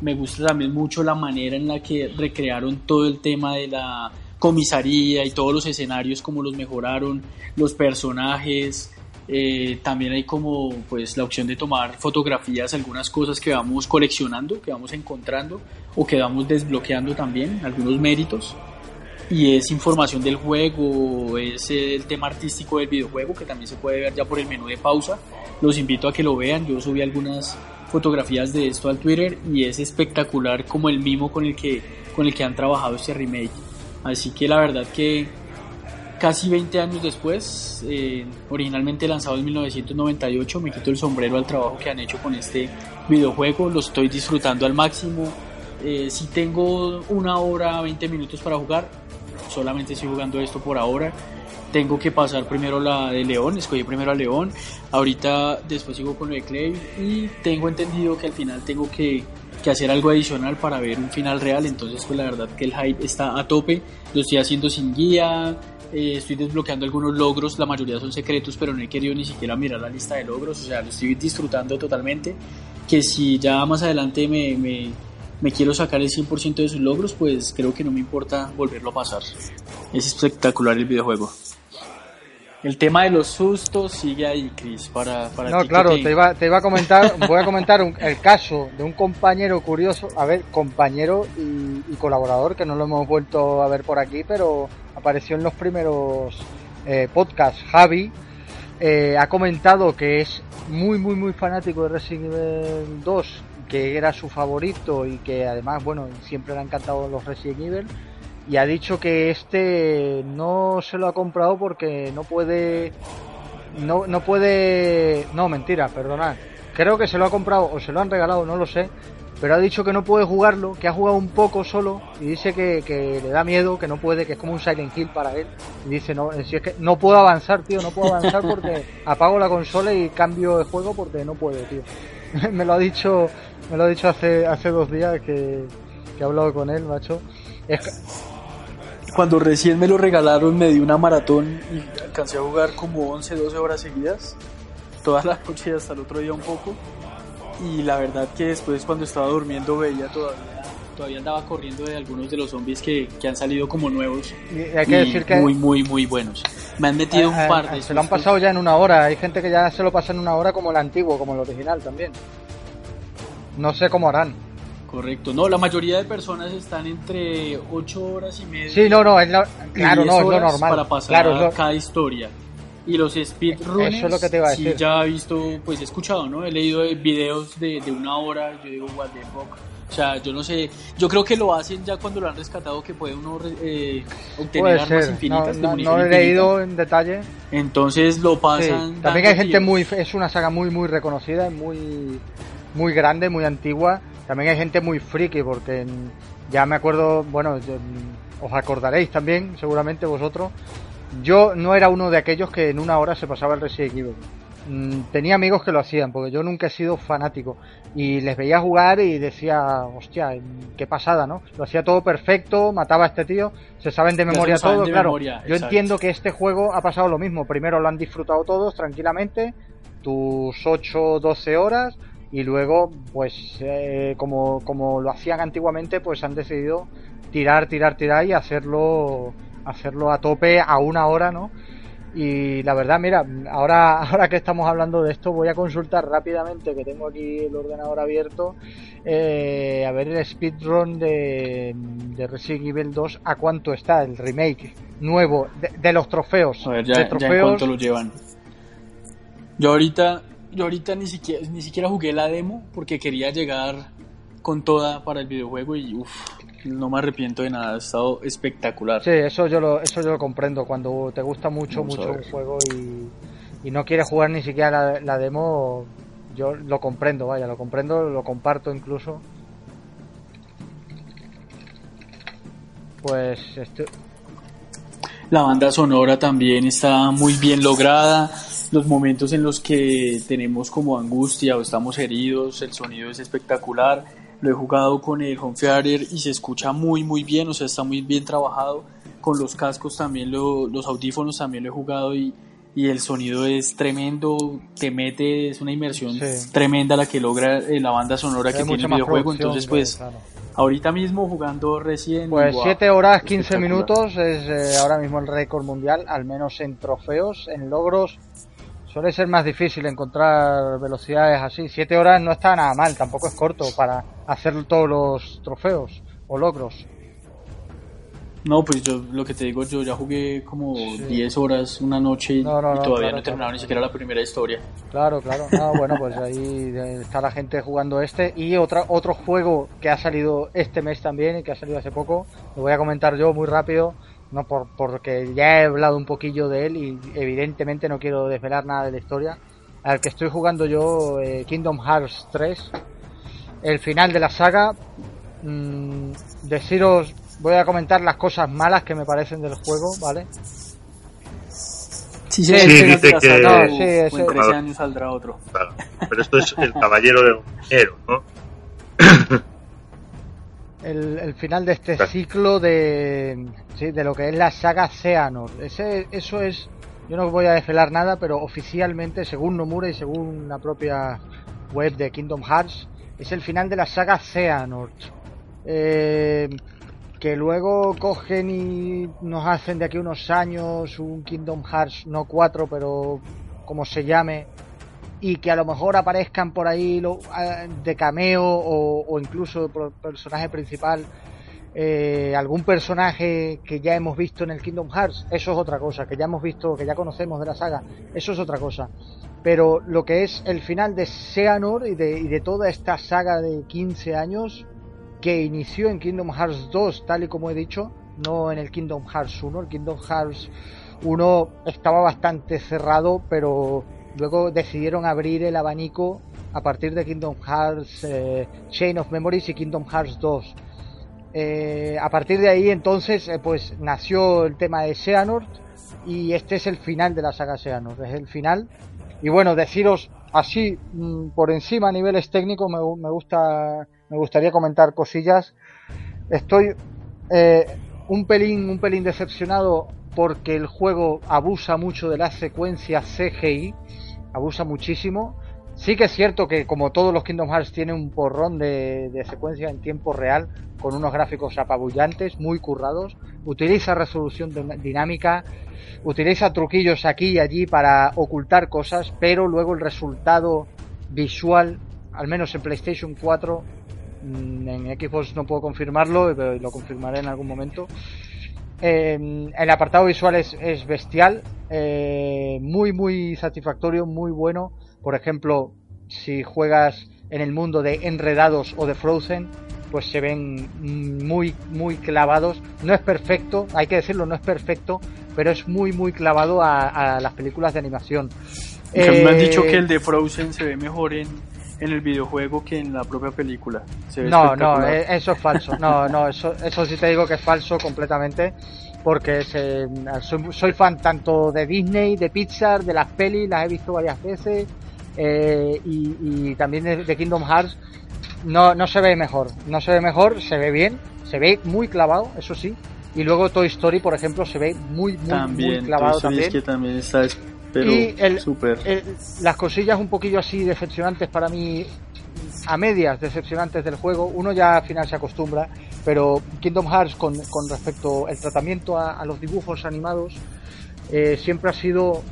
Me gusta también mucho la manera en la que recrearon todo el tema de la comisaría y todos los escenarios, como los mejoraron, los personajes. eh, también hay como pues la opción de tomar fotografías, algunas cosas que vamos coleccionando, que vamos encontrando o que vamos desbloqueando también, algunos méritos y es información del juego, es el tema artístico del videojuego que también se puede ver ya por el menú de pausa. Los invito a que lo vean, yo subí algunas fotografías de esto al Twitter y es espectacular como el mimo con el que, con el que han trabajado este remake. Así que la verdad que casi 20 años después, eh, originalmente lanzado en 1998, me quito el sombrero al trabajo que han hecho con este videojuego, lo estoy disfrutando al máximo. Eh, si tengo una hora, 20 minutos para jugar, solamente estoy jugando esto por ahora. Tengo que pasar primero la de León, escogí primero a León, ahorita después sigo con lo de Clay y tengo entendido que al final tengo que, que hacer algo adicional para ver un final real, entonces pues la verdad que el hype está a tope, lo estoy haciendo sin guía, eh, estoy desbloqueando algunos logros, la mayoría son secretos, pero no he querido ni siquiera mirar la lista de logros, o sea, lo estoy disfrutando totalmente, que si ya más adelante me, me, me quiero sacar el 100% de sus logros, pues creo que no me importa volverlo a pasar. Es espectacular el videojuego. El tema de los sustos sigue ahí, Chris, para, para No, ti claro, te- te iba, te iba a comentar, voy a comentar un- el caso de un compañero curioso, a ver, compañero y, y colaborador que no lo hemos vuelto a ver por aquí, pero apareció en los primeros eh, podcasts. Javi eh, ha comentado que es muy, muy, muy fanático de Resident Evil 2, que era su favorito y que además, bueno, siempre le han encantado los Resident Evil y ha dicho que este no se lo ha comprado porque no puede no, no puede no mentira perdonad creo que se lo ha comprado o se lo han regalado no lo sé pero ha dicho que no puede jugarlo que ha jugado un poco solo y dice que, que le da miedo que no puede que es como un Silent Hill para él. Y dice no si es que no puedo avanzar tío no puedo avanzar porque apago la consola y cambio de juego porque no puedo tío me lo ha dicho me lo ha dicho hace hace dos días que, que he hablado con él macho. Es, cuando recién me lo regalaron me di una maratón y alcancé a jugar como 11, 12 horas seguidas, toda la noche y hasta el otro día un poco. Y la verdad que después cuando estaba durmiendo veía todavía todavía andaba corriendo de algunos de los zombies que, que han salido como nuevos. Y hay que y decir que muy, muy, muy buenos. Me han metido un eh, par eh, de se lo han pasado ya en una hora. Hay gente que ya se lo pasa en una hora como el antiguo, como el original también. No sé cómo harán. Correcto. No, la mayoría de personas están entre 8 horas y media. Sí, no, no, es y claro, 10 no, es lo normal. Para pasar Claro, lo- cada historia. Y los speedrunners, Eso es lo que te iba a sí, decir. ya he visto, pues he escuchado, ¿no? He leído videos de, de una hora, yo digo, what the fuck. O sea, yo no sé, yo creo que lo hacen ya cuando lo han rescatado, que puede uno eh, obtener puede armas ser. infinitas no, de no- no lo he leído en detalle. Entonces lo Sí, pasan. También hay gente tiros. muy, es una saga muy muy reconocida, muy muy grande, muy antigua. También hay gente muy friki porque ya me acuerdo, bueno, yo- os acordaréis también, seguramente vosotros. Yo no era uno de aquellos que en una hora se pasaba el Resident Evil. Mm, Tenía amigos que lo hacían, porque yo nunca he sido fanático. Y les veía jugar y decía, hostia, qué pasada, ¿no? Lo hacía todo perfecto, mataba a este tío, se saben de memoria saben todo, de claro. memoria, yo entiendo que este juego ha pasado lo mismo. Primero lo han disfrutado todos tranquilamente, tus 8 12 horas, y luego, pues, eh, como, como lo hacían antiguamente, pues han decidido tirar, tirar, tirar y hacerlo, hacerlo a tope a una hora, ¿no? Y la verdad, mira, ahora, ahora que estamos hablando de esto, voy a consultar rápidamente, que tengo aquí el ordenador abierto, eh, a ver el speedrun de, de Resident Evil 2, a cuánto está el remake nuevo de, de los trofeos. A ver, de ya, ya en trofeos, cuánto lo llevan. Yo ahorita, yo ahorita ni siquiera, ni siquiera jugué la demo porque quería llegar con toda para el videojuego y uff, no me arrepiento de nada, ha estado espectacular. Sí, eso yo lo, eso yo lo comprendo. Cuando te gusta mucho, Vamos mucho un juego y, y no quieres jugar ni siquiera la, la demo, yo lo comprendo, vaya, lo comprendo, lo comparto incluso. Pues este, La banda sonora también está muy bien lograda. Los momentos en los que tenemos como angustia o estamos heridos, el sonido es espectacular. Lo he jugado con el home theater y se escucha muy muy bien, o sea, está muy bien trabajado. Con los cascos también, lo- los audífonos también lo he jugado y, y el sonido es tremendo, te mete, es una inmersión Sí. tremenda la que logra eh, la banda sonora que tiene el videojuego. Entonces, pues, claro. Ahorita mismo jugando recién. Pues wow, 7 horas 15 espectacular. minutos es eh, ahora mismo el récord mundial, al menos en trofeos, en logros. Suele ser más difícil encontrar velocidades así. 7 horas no está nada mal, tampoco es corto para hacer todos los trofeos o logros. No, pues yo lo que te digo, yo ya jugué como Sí. 10 horas una noche y, No, no, y no, todavía claro, no he terminado ni siquiera la primera historia. Claro, claro. Ah, bueno, pues ahí eh, está la gente jugando este. Y otra, otro juego que ha salido este mes también y que ha salido hace poco, lo voy a comentar yo muy rápido, no por, porque ya he hablado un poquillo de él y evidentemente no quiero desvelar nada de la historia. Al que estoy jugando yo, eh, Kingdom Hearts 3, el final de la saga. mm, deciros, voy a comentar las cosas malas que me parecen del juego, ¿vale? Sí, Sí, sí, dice que- No, sí, ese- en 13 años saldrá otro. Claro. Pero esto es el caballero de un héroe, ¿no? el, el final de este Claro. ciclo de, sí, de lo que es la saga Xehanort. Ese, eso es, yo no voy a desvelar nada, pero oficialmente, según Nomura y según la propia web de Kingdom Hearts, es el final de la saga Xehanort. Eh, que luego cogen y nos hacen de aquí unos años un Kingdom Hearts, no 4, pero como se llame, y que a lo mejor aparezcan por ahí lo- de cameo o, incluso por personaje principal eh, algún personaje que ya hemos visto en el Kingdom Hearts, eso es otra cosa, que ya hemos visto, que ya conocemos de la saga, eso es otra cosa. Pero lo que es el final de Xehanort y de, y de toda esta saga de 15 años que inició en Kingdom Hearts 2, tal y como he dicho, no en el Kingdom Hearts 1. El Kingdom Hearts 1 estaba bastante cerrado, pero luego decidieron abrir el abanico a partir de Kingdom Hearts eh, Chain of Memories y Kingdom Hearts 2. Eh, a partir de ahí entonces eh, pues nació el tema de Xehanort y este es el final de la saga Xehanort, es el final. Y bueno, deciros así mm, por encima a niveles técnicos me, me gusta me gustaría comentar cosillas. Estoy eh, un pelín, un pelín decepcionado porque el juego abusa mucho de las secuencias CGI, abusa muchísimo. Sí que es cierto que como todos los Kingdom Hearts tiene un porrón de, de secuencias en tiempo real con unos gráficos apabullantes, muy currados, utiliza resolución dinámica, utiliza truquillos aquí y allí para ocultar cosas, pero luego el resultado visual, al menos en PlayStation 4, mm, en Xbox no puedo confirmarlo, pero lo confirmaré en algún momento. Eh, el apartado visual es, es bestial, eh, muy muy satisfactorio, muy bueno. Por ejemplo, si juegas en el mundo de Enredados o de Frozen, pues se ven muy muy clavados. No es perfecto, hay que decirlo, no es perfecto, pero es muy muy clavado a, las películas de animación. me han dicho que eh, el de Frozen se ve mejor en, en el videojuego que en la propia película. no, no, eh, eso es falso. No, no, eso, eso sí te digo que es falso completamente. Porque soy, fan tanto de Disney, de Pixar, de las pelis, las he visto varias veces. Eh, y, también de, Kingdom Hearts. No, no se ve mejor. No se ve mejor, se ve bien. Se ve muy clavado, eso sí. Y luego Toy Story, por ejemplo, se ve muy, muy, muy clavado también. que también está pero y el, las cosillas un poquillo así decepcionantes para mí, a medias decepcionantes del juego, uno ya al final se acostumbra, pero Kingdom Hearts con, con respecto al tratamiento a, los dibujos animados, eh, siempre ha sido,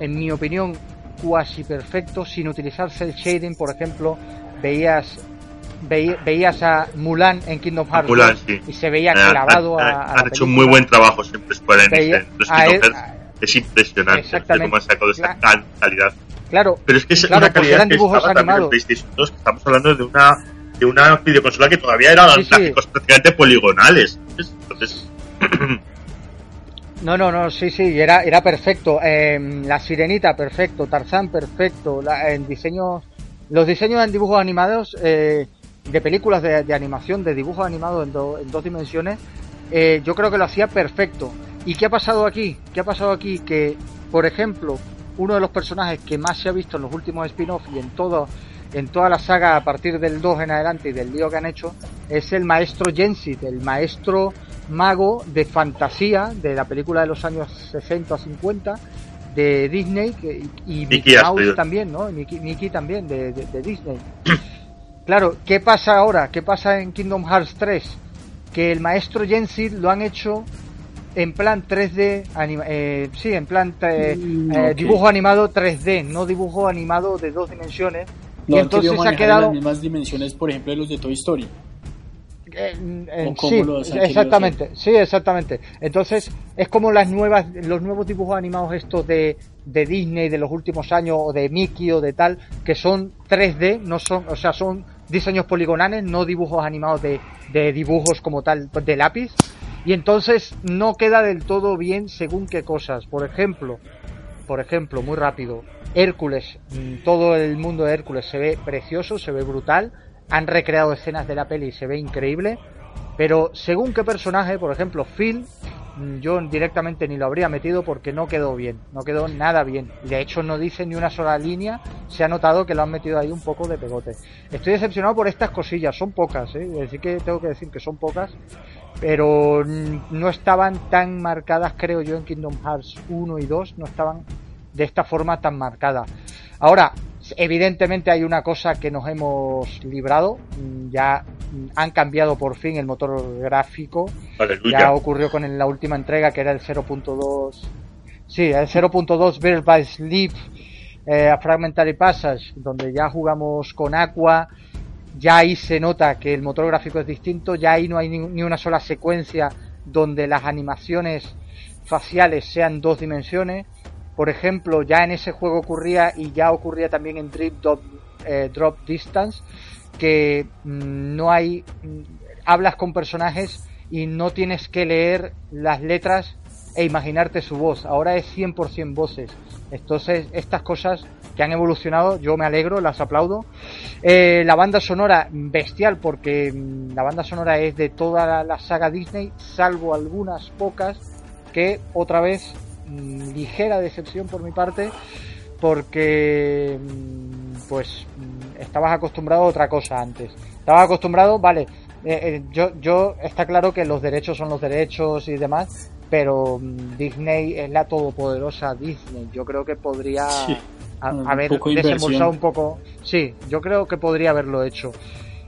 en mi opinión, cuasi perfecto, sin utilizarse el shading, por ejemplo, veías veías a Mulan en Kingdom Hearts y se veía clavado a, Han, hecho un muy buen trabajo siempre Square Enix los Kingdom Hearts es impresionante cómo ha sacado esa calidad. Claro. Pero es que es una calidad que estaba también en PlayStation 2, que estamos hablando de una de una videoconsola que todavía eran gráficos prácticamente poligonales. Entonces. No, no, no, sí, sí, era, era perfecto. Em, la Sirenita, perfecto. Tarzán, perfecto. La, en diseño, los diseños en dibujos animados, eh, de películas de, animación, de dibujos animados en, en dos dimensiones, eh, yo creo que lo hacía perfecto. ¿Y qué ha pasado aquí? ¿Qué ha pasado aquí? Que, por ejemplo, uno de los personajes que más se ha visto en los últimos spin-offs y en todo en toda la saga a partir del 2 en adelante y del lío que han hecho es el maestro Jensit, el maestro mago de fantasía de la película de los años 60 o 50 de Disney y Mickey, Mouse también, ¿no? Mickey, también de, de, Disney. claro, ¿qué pasa ahora? ¿Qué pasa en Kingdom Hearts 3? Que el maestro Jensit lo han hecho en plan 3D, eh, sí, en plan eh, mm, eh, dibujo animado 3D, no dibujo animado de dos dimensiones. y entonces se ha quedado las mismas dimensiones, por ejemplo, de los de Toy Story. sí, exactamente, sí, exactamente. Entonces es como las nuevas, los nuevos dibujos animados estos de, de Disney de los últimos años o de Mickey o de tal, que son 3D, no son, o sea, son diseños poligonales, no dibujos animados de, de dibujos como tal de lápiz y entonces no queda del todo bien según qué cosas. Por ejemplo, por ejemplo, muy rápido, Hércules, mm, todo el mundo de Hércules se ve precioso, se ve brutal, han recreado escenas de la peli y se ve increíble, pero según qué personaje, por ejemplo, Phil, mm, yo directamente ni lo habría metido porque no quedó bien, no quedó nada bien. De hecho, no dice ni una sola línea, se ha notado que lo han metido ahí un poco de pegote. Estoy decepcionado por estas cosillas, son pocas, ¿eh? decir que tengo que decir que son pocas, pero no estaban tan marcadas, creo yo, en Kingdom Hearts 1 y 2, no estaban de esta forma tan marcadas. Ahora, evidentemente hay una cosa que nos hemos librado, ya han cambiado por fin el motor gráfico, ya ocurrió con la última entrega que era el 0.2, sí, el 0.2 Bird by Sleep, eh, a Fragmentary Passage, donde ya jugamos con Aqua, ya ahí se nota que el motor gráfico es distinto, ya ahí no hay ni, una sola secuencia donde las animaciones faciales sean dos dimensiones. Por ejemplo, ya en ese juego ocurría y ya ocurría también en Drip Drop, eh, Drop Distance que mm, no hay mm, hablas con personajes y no tienes que leer las letras e imaginarte su voz. Ahora es 100% voces. Entonces, estas cosas que han evolucionado, yo me alegro, las aplaudo. Eh, la banda sonora, bestial, porque mm, la banda sonora es de toda la, saga Disney, salvo algunas pocas, que otra vez, mm, ligera decepción por mi parte, porque mm, pues estabas acostumbrado a otra cosa antes. Estabas acostumbrado, vale, eh, eh, yo, yo está claro que los derechos son los derechos y demás, pero Disney es la todopoderosa Disney. Yo creo que podría haber desembolsado un poco. Sí, yo creo que podría haberlo hecho.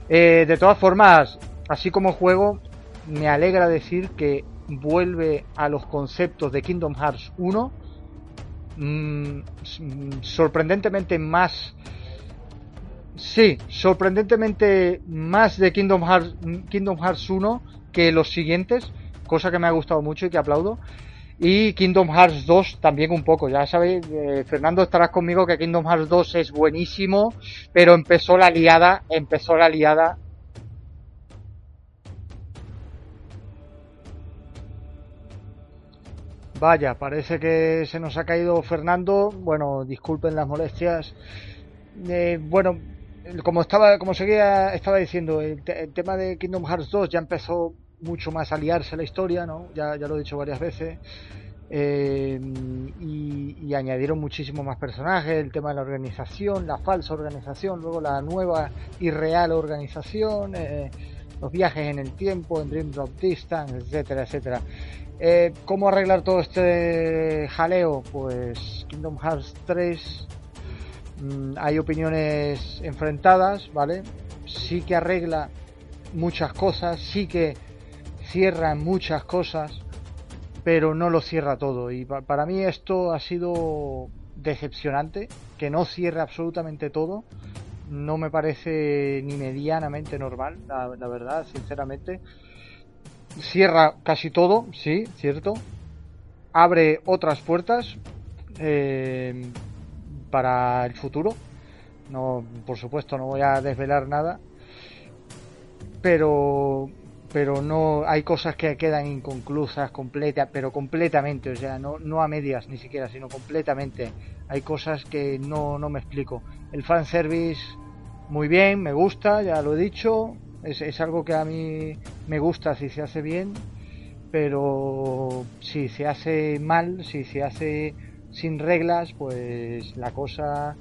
Eh, de todas formas, así como juego, me alegra decir que vuelve a los conceptos de Kingdom Hearts 1 mm, sorprendentemente más sí, sorprendentemente más de Kingdom Hearts, Kingdom Hearts 1 que los siguientes, cosa que me ha gustado mucho y que aplaudo. Y Kingdom Hearts 2 también un poco, ya sabéis, eh, Fernando estarás conmigo que Kingdom Hearts 2 es buenísimo, pero empezó la liada, empezó la liada Vaya, parece que se nos ha caído Fernando. Bueno, disculpen las molestias. Eh, bueno, como estaba, como seguía, estaba diciendo, el, tema de Kingdom Hearts 2 ya empezó mucho más a liarse la historia, ¿no? Ya, ya lo he dicho varias veces. Eh, y, añadieron muchísimos más personajes, el tema de la organización, la falsa organización, luego la nueva y real organización, eh, los viajes en el tiempo, en Dream Drop Distance, etcétera, etcétera. Eh, ¿Cómo arreglar todo este jaleo? Pues Kingdom Hearts 3 mm, hay opiniones enfrentadas, ¿vale? Sí que arregla muchas cosas, sí que cierra muchas cosas, pero no lo cierra todo. Y para mí esto ha sido decepcionante, que no cierre absolutamente todo. No me parece ni medianamente normal, la verdad, sinceramente cierra casi todo, sí, cierto. Abre otras puertas eh, para el futuro. No, por supuesto, no voy a desvelar nada. Pero, pero no hay cosas que quedan inconclusas, completas, pero completamente, o sea, no, no a medias ni siquiera, sino completamente. Hay cosas que no, no me explico. El fanservice, muy bien, me gusta, ya lo he dicho. Es, es algo que a mí me gusta si se hace bien, pero si se hace mal, si se hace sin reglas, pues la cosa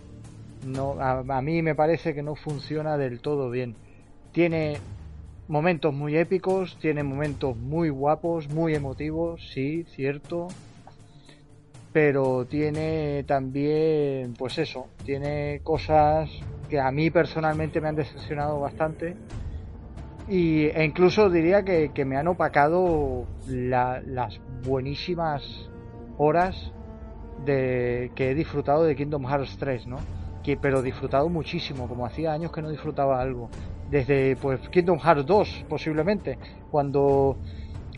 no a, a, mí me parece que no funciona del todo bien. Tiene momentos muy épicos, tiene momentos muy guapos, muy emotivos, sí, cierto. Pero tiene también, pues eso, tiene cosas que a mí personalmente me han decepcionado bastante y, e incluso diría que, me han opacado las buenísimas horas de que he disfrutado de Kingdom Hearts 3, ¿no? Que, pero disfrutado muchísimo, como hacía años que no disfrutaba algo. Desde pues Kingdom Hearts 2, posiblemente, cuando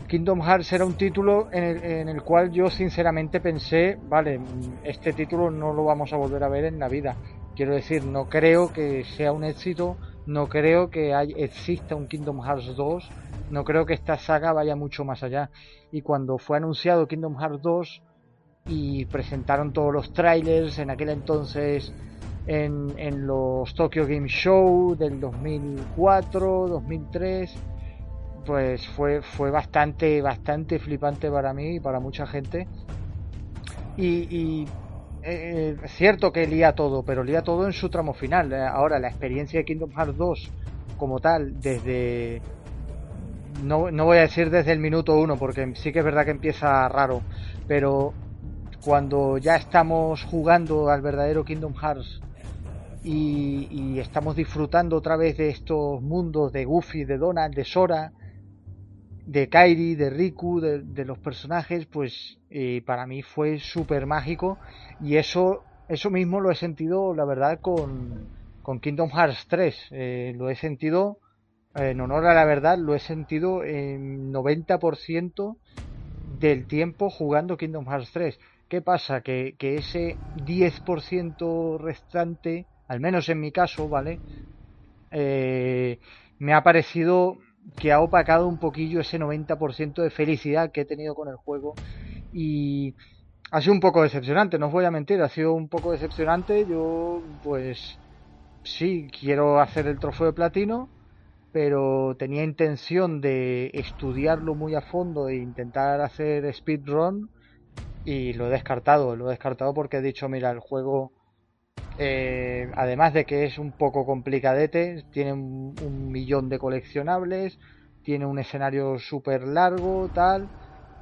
Kingdom Hearts era un título en el, en el, cual yo sinceramente pensé, vale, este título no lo vamos a volver a ver en la vida. Quiero decir, no creo que sea un éxito no creo que exista un Kingdom Hearts 2, no creo que esta saga vaya mucho más allá. Y cuando fue anunciado Kingdom Hearts 2 y presentaron todos los trailers en aquel entonces en, en los Tokyo Game Show del 2004, 2003, pues fue, fue bastante, bastante flipante para mí y para mucha gente. y eh, es cierto que lía todo, pero lía todo en su tramo final. Eh, ahora, la experiencia de Kingdom Hearts 2 como tal, desde... No, no voy a decir desde el minuto 1, porque sí que es verdad que empieza raro, pero cuando ya estamos jugando al verdadero Kingdom Hearts y, estamos disfrutando otra vez de estos mundos de Goofy, de Donald, de Sora, de Kairi, de Riku, de, los personajes, pues eh, para mí fue súper mágico y eso, eso mismo lo he sentido, la verdad, con, con Kingdom Hearts 3. Eh, lo he sentido, en honor a la verdad, lo he sentido en 90% del tiempo jugando Kingdom Hearts 3. ¿Qué pasa? Que, que ese 10% restante, al menos en mi caso, ¿vale? Eh, me ha parecido que ha opacado un poquillo ese 90% de felicidad que he tenido con el juego y ha sido un poco decepcionante, no os voy a mentir, ha sido un poco decepcionante. Yo, pues, sí, quiero hacer el trofeo de platino, pero tenía intención de estudiarlo muy a fondo e intentar hacer speedrun y lo he descartado, lo he descartado porque he dicho, mira, el juego eh, además de que es un poco complicadete, tiene un, millón de coleccionables, tiene un escenario súper largo, tal.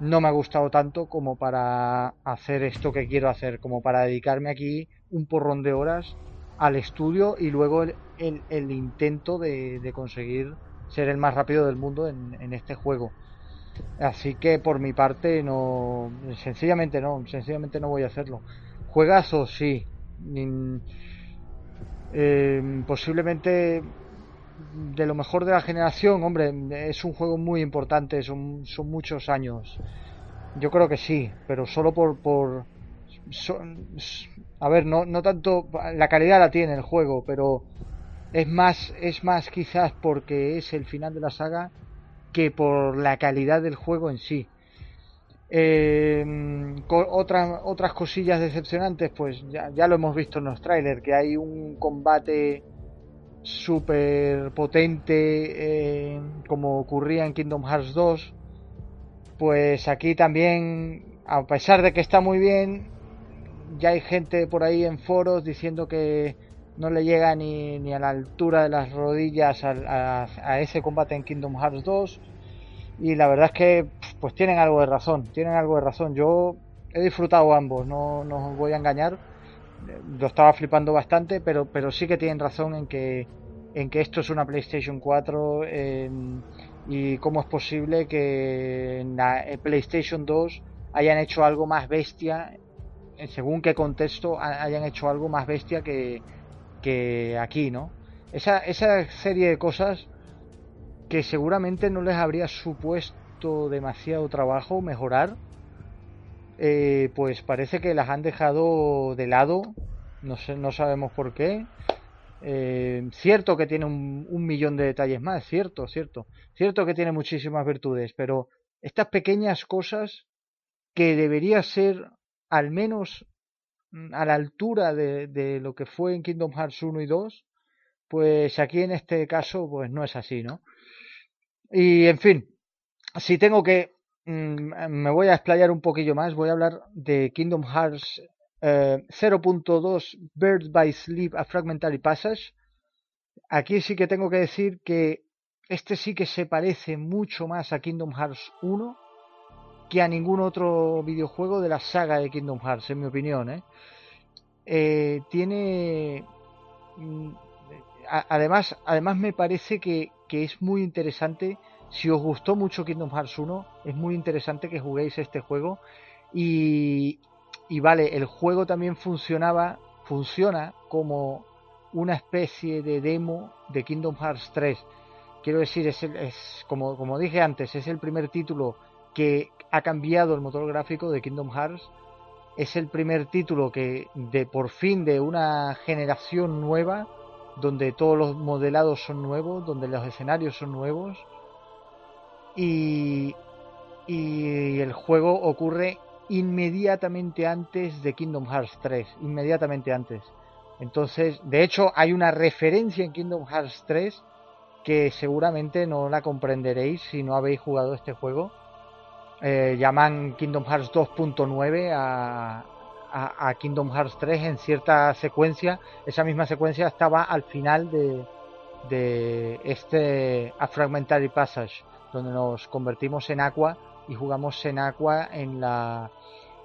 No me ha gustado tanto como para hacer esto que quiero hacer, como para dedicarme aquí un porrón de horas al estudio y luego el, intento de, de, conseguir ser el más rápido del mundo en, en, este juego. Así que por mi parte no, sencillamente no, sencillamente no voy a hacerlo. Juegazo, sí. Eh, posiblemente de lo mejor de la generación, hombre, es un juego muy importante, son, son muchos años. Yo creo que sí, pero solo por... por a ver, no, no tanto... La calidad la tiene el juego, pero es más, es más quizás porque es el final de la saga que por la calidad del juego en sí. Eh, otras, otras cosillas decepcionantes, pues ya, lo hemos visto en los trailers, que hay un combate súper potente eh, como ocurría en Kingdom Hearts 2 pues aquí también a pesar de que está muy bien ya hay gente por ahí en foros diciendo que no le llega ni, ni a la altura de las rodillas a, ese combate en Kingdom Hearts 2 y la verdad es que pues tienen algo de razón tienen algo de razón yo he disfrutado ambos no, no os voy a engañar lo estaba flipando bastante, pero, pero sí que tienen razón en que, en que esto es una PlayStation 4 eh, y cómo es posible que en la PlayStation 2 hayan hecho algo más bestia, según qué contexto hayan hecho algo más bestia que, que aquí, ¿no? Esa, esa serie de cosas que seguramente no les habría supuesto demasiado trabajo mejorar eh, pues parece que las han dejado de lado, no, no sabemos por qué. Eh, cierto que tiene un, un, millón de detalles más, cierto, cierto. Cierto que tiene muchísimas virtudes, pero estas pequeñas cosas que debería ser al menos mm, a la altura de, de, lo que fue en Kingdom Hearts 1 y 2, pues aquí en este caso pues no es así, ¿no? Y en fin, si tengo que Mm, me voy a explayar un poquillo más. Voy a hablar de Kingdom Hearts eh, 0.2 Birds by Sleep a Fragmentary Passage. Aquí sí que tengo que decir que este sí que se parece mucho más a Kingdom Hearts 1 que a ningún otro videojuego de la saga de Kingdom Hearts, en mi opinión. ¿eh? Eh, tiene. Mm, además, además me parece que, que es muy interesante si os gustó mucho Kingdom Hearts 1, es muy interesante que juguéis este juego. Y, vale, el juego también funcionaba, funciona como una especie de demo de Kingdom Hearts 3. Quiero decir, es, es como, como dije antes, es el primer título que ha cambiado el motor gráfico de Kingdom Hearts. Es el primer título que de por fin de una generación nueva, donde todos los modelados son nuevos, donde los escenarios son nuevos y, y el juego ocurre inmediatamente antes de Kingdom Hearts 3, inmediatamente antes. Entonces, de hecho, hay una referencia en Kingdom Hearts 3 que seguramente no la comprenderéis si no habéis jugado este juego. Eh, llaman Kingdom Hearts 2.9 a, a, Kingdom Hearts 3 en cierta secuencia. Esa misma secuencia estaba al final de, de este A Fragmentary Passage donde nos convertimos en Aqua y jugamos en Aqua en la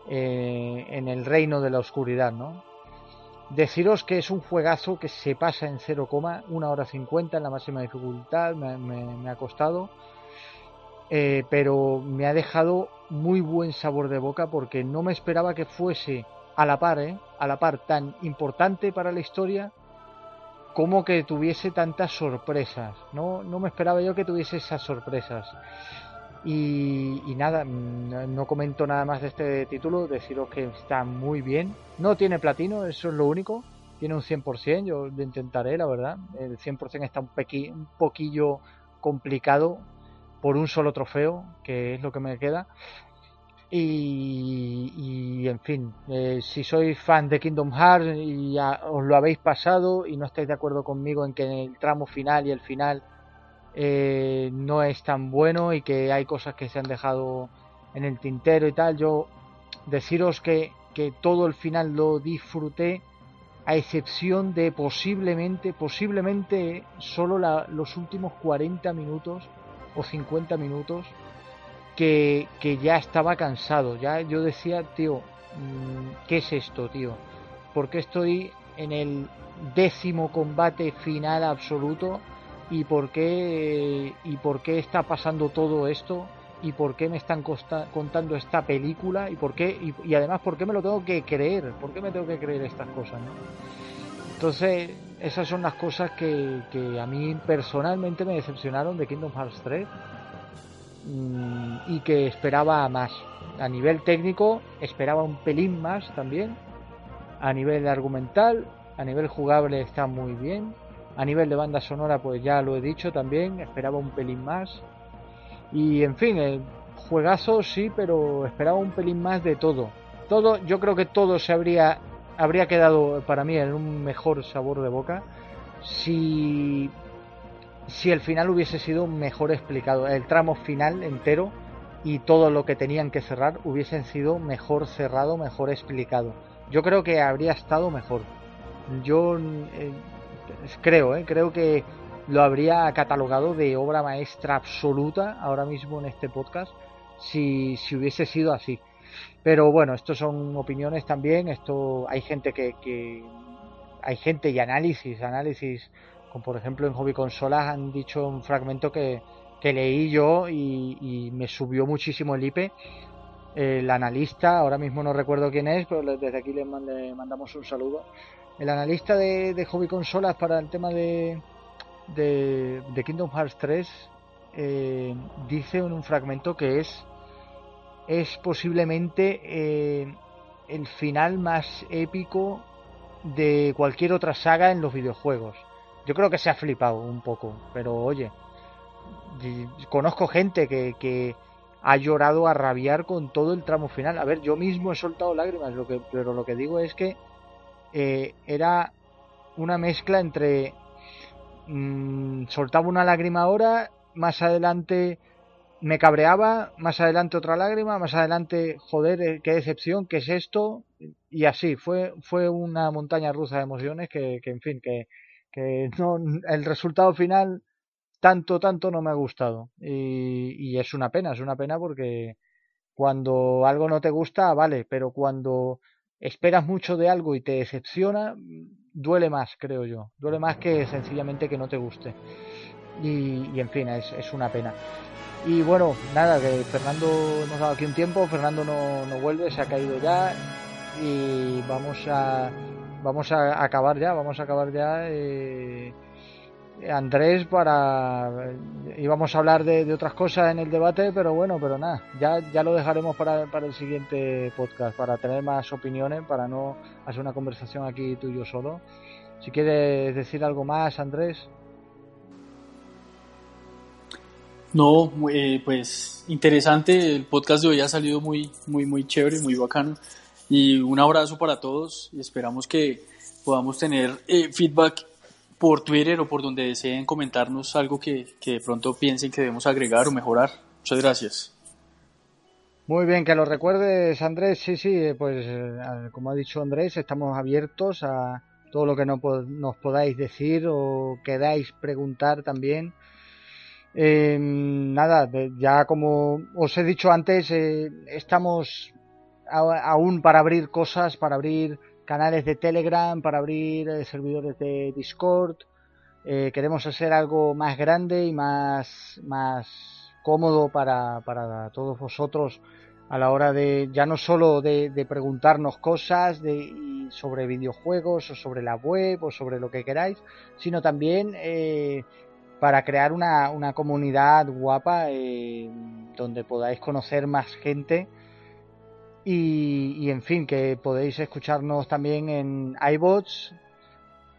eh, en el reino de la oscuridad, ¿no? Deciros que es un juegazo que se pasa en 0, una hora 50 en la máxima dificultad, me, ha costado, eh, pero me ha dejado muy buen sabor de boca porque no me esperaba que fuese a la par, ¿eh? a la par tan importante para la historia como que tuviese tantas sorpresas. No, no me esperaba yo que tuviese esas sorpresas. Y, nada, no comento nada más de este título, deciros que está muy bien. No tiene platino, eso es lo único. Tiene un 100%, yo lo intentaré, la verdad. El 100% está un, pequi, un poquillo complicado por un solo trofeo, que es lo que me queda. Y, en fin, eh, si sois fan de Kingdom Hearts y os lo habéis pasado y no estáis de acuerdo conmigo en que el tramo final y el final eh, no es tan bueno y que hay cosas que se han dejado en el tintero y tal, yo deciros que, que todo el final lo disfruté a excepción de posiblemente, posiblemente solo los últimos 40 minutos o 50 minutos que, ya estaba cansado. Ya yo decía, tío, mm, ¿qué es esto, tío? ¿Por qué estoy en el décimo combate final absoluto? ¿Y por qué, y por qué está pasando todo esto? ¿Y por qué me están contando esta película? ¿Y por qué? Y, además, ¿por qué me lo tengo que creer? ¿Por qué me tengo que creer estas cosas? Entonces, esas son las cosas que, que a mí personalmente me decepcionaron de Kingdom Hearts 3 Mm, y que esperaba más. A nivel técnico esperaba un pelín más también. A nivel argumental, a nivel jugable está muy bien. A nivel de banda sonora, pues ya lo he dicho también, esperaba un pelín más. Y en fin, el juegazo sí, pero esperaba un pelín más de todo. Todo, yo creo que todo se habría habría quedado para mí en un mejor sabor de boca si si el final hubiese sido mejor explicado, el tramo final entero y todo lo que tenían que cerrar hubiesen sido mejor cerrado, mejor explicado. Yo creo que habría estado mejor. Yo eh, creo, eh, creo que lo habría catalogado de obra maestra absoluta ahora mismo en este podcast si, si hubiese sido así. Pero bueno, esto son opiniones también, esto hay gente que, que hay gente y análisis, análisis por ejemplo en Hobby Consolas han dicho un fragmento que, leí yo y, me subió muchísimo el IP. El analista, ahora mismo no recuerdo quién es, pero desde aquí le, mandamos un saludo. El analista de, Hobby Consolas para el tema de, de, Kingdom Hearts 3 eh, dice en un fragmento que es, es posiblemente eh, el final más épico de cualquier otra saga en los videojuegos. Yo creo que se ha flipado un poco, pero oye, conozco gente que, que ha llorado a rabiar con todo el tramo final. A ver, yo mismo he soltado lágrimas, lo que, pero lo que digo es que eh, era una mezcla entre mm, soltaba una lágrima ahora, más adelante me cabreaba, más adelante otra lágrima, más adelante, joder, eh, qué decepción, qué es esto, y así, fue, fue una montaña rusa de emociones que, que en fin, que, que no, el resultado final tanto, tanto no me ha gustado. Y, es una pena, es una pena porque cuando algo no te gusta, vale, pero cuando esperas mucho de algo y te decepciona, duele más, creo yo. Duele más que sencillamente que no te guste. Y, en fin, es, es, una pena. Y bueno, nada, que Fernando nos ha dado aquí un tiempo, Fernando no, no vuelve, se ha caído ya y vamos a vamos a acabar ya, vamos a acabar ya. Eh, Andrés para íbamos a hablar de, otras cosas en el debate pero bueno pero nada ya ya lo dejaremos para, para, el siguiente podcast para tener más opiniones para no hacer una conversación aquí tú y yo solo si quieres decir algo más Andrés no eh, pues interesante el podcast de hoy ha salido muy muy muy chévere muy bacano y un abrazo para todos y esperamos que podamos tener eh, feedback por Twitter o por donde deseen comentarnos algo que, de pronto piensen que debemos agregar o mejorar. Muchas gracias. Muy bien, que lo recuerdes Andrés, sí, sí, eh, pues eh, como ha dicho Andrés, estamos abiertos a todo lo que nos podáis decir o queráis preguntar también. nada, ya como os he dicho antes, estamos aún para abrir cosas, para abrir canales de Telegram, para abrir eh, servidores de Discord. Eh, queremos hacer algo más grande y más, más cómodo para, para todos vosotros a la hora de ya no solo de, preguntarnos cosas de, sobre videojuegos o sobre la web o sobre lo que queráis, sino también eh, para crear una, una comunidad guapa donde podáis conocer más gente y, en fin, que podéis escucharnos también en iBots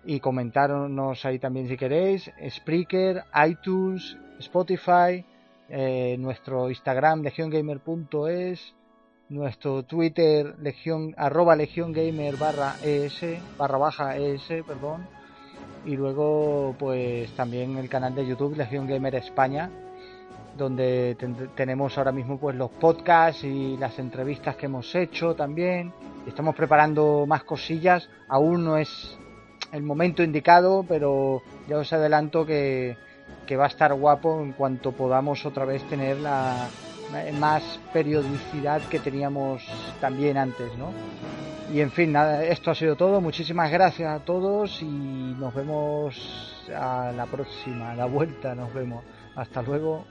y comentarnos ahí también si queréis. Spreaker, iTunes, Spotify, eh, nuestro Instagram legiongamer.es, nuestro Twitter legion, arroba legiongamer barra es, barra baja es, perdón. Y luego pues también el canal de YouTube Legion Gamer España donde tenemos ahora mismo pues los podcasts y las entrevistas que hemos hecho también. Estamos preparando más cosillas. Aún no es el momento indicado, pero ya os adelanto que, que va a estar guapo en cuanto podamos otra vez tener la más periodicidad que teníamos también antes, ¿no? Y en fin, nada, esto ha sido todo. Muchísimas gracias a todos y nos vemos a la próxima, a la vuelta nos vemos. Hasta luego.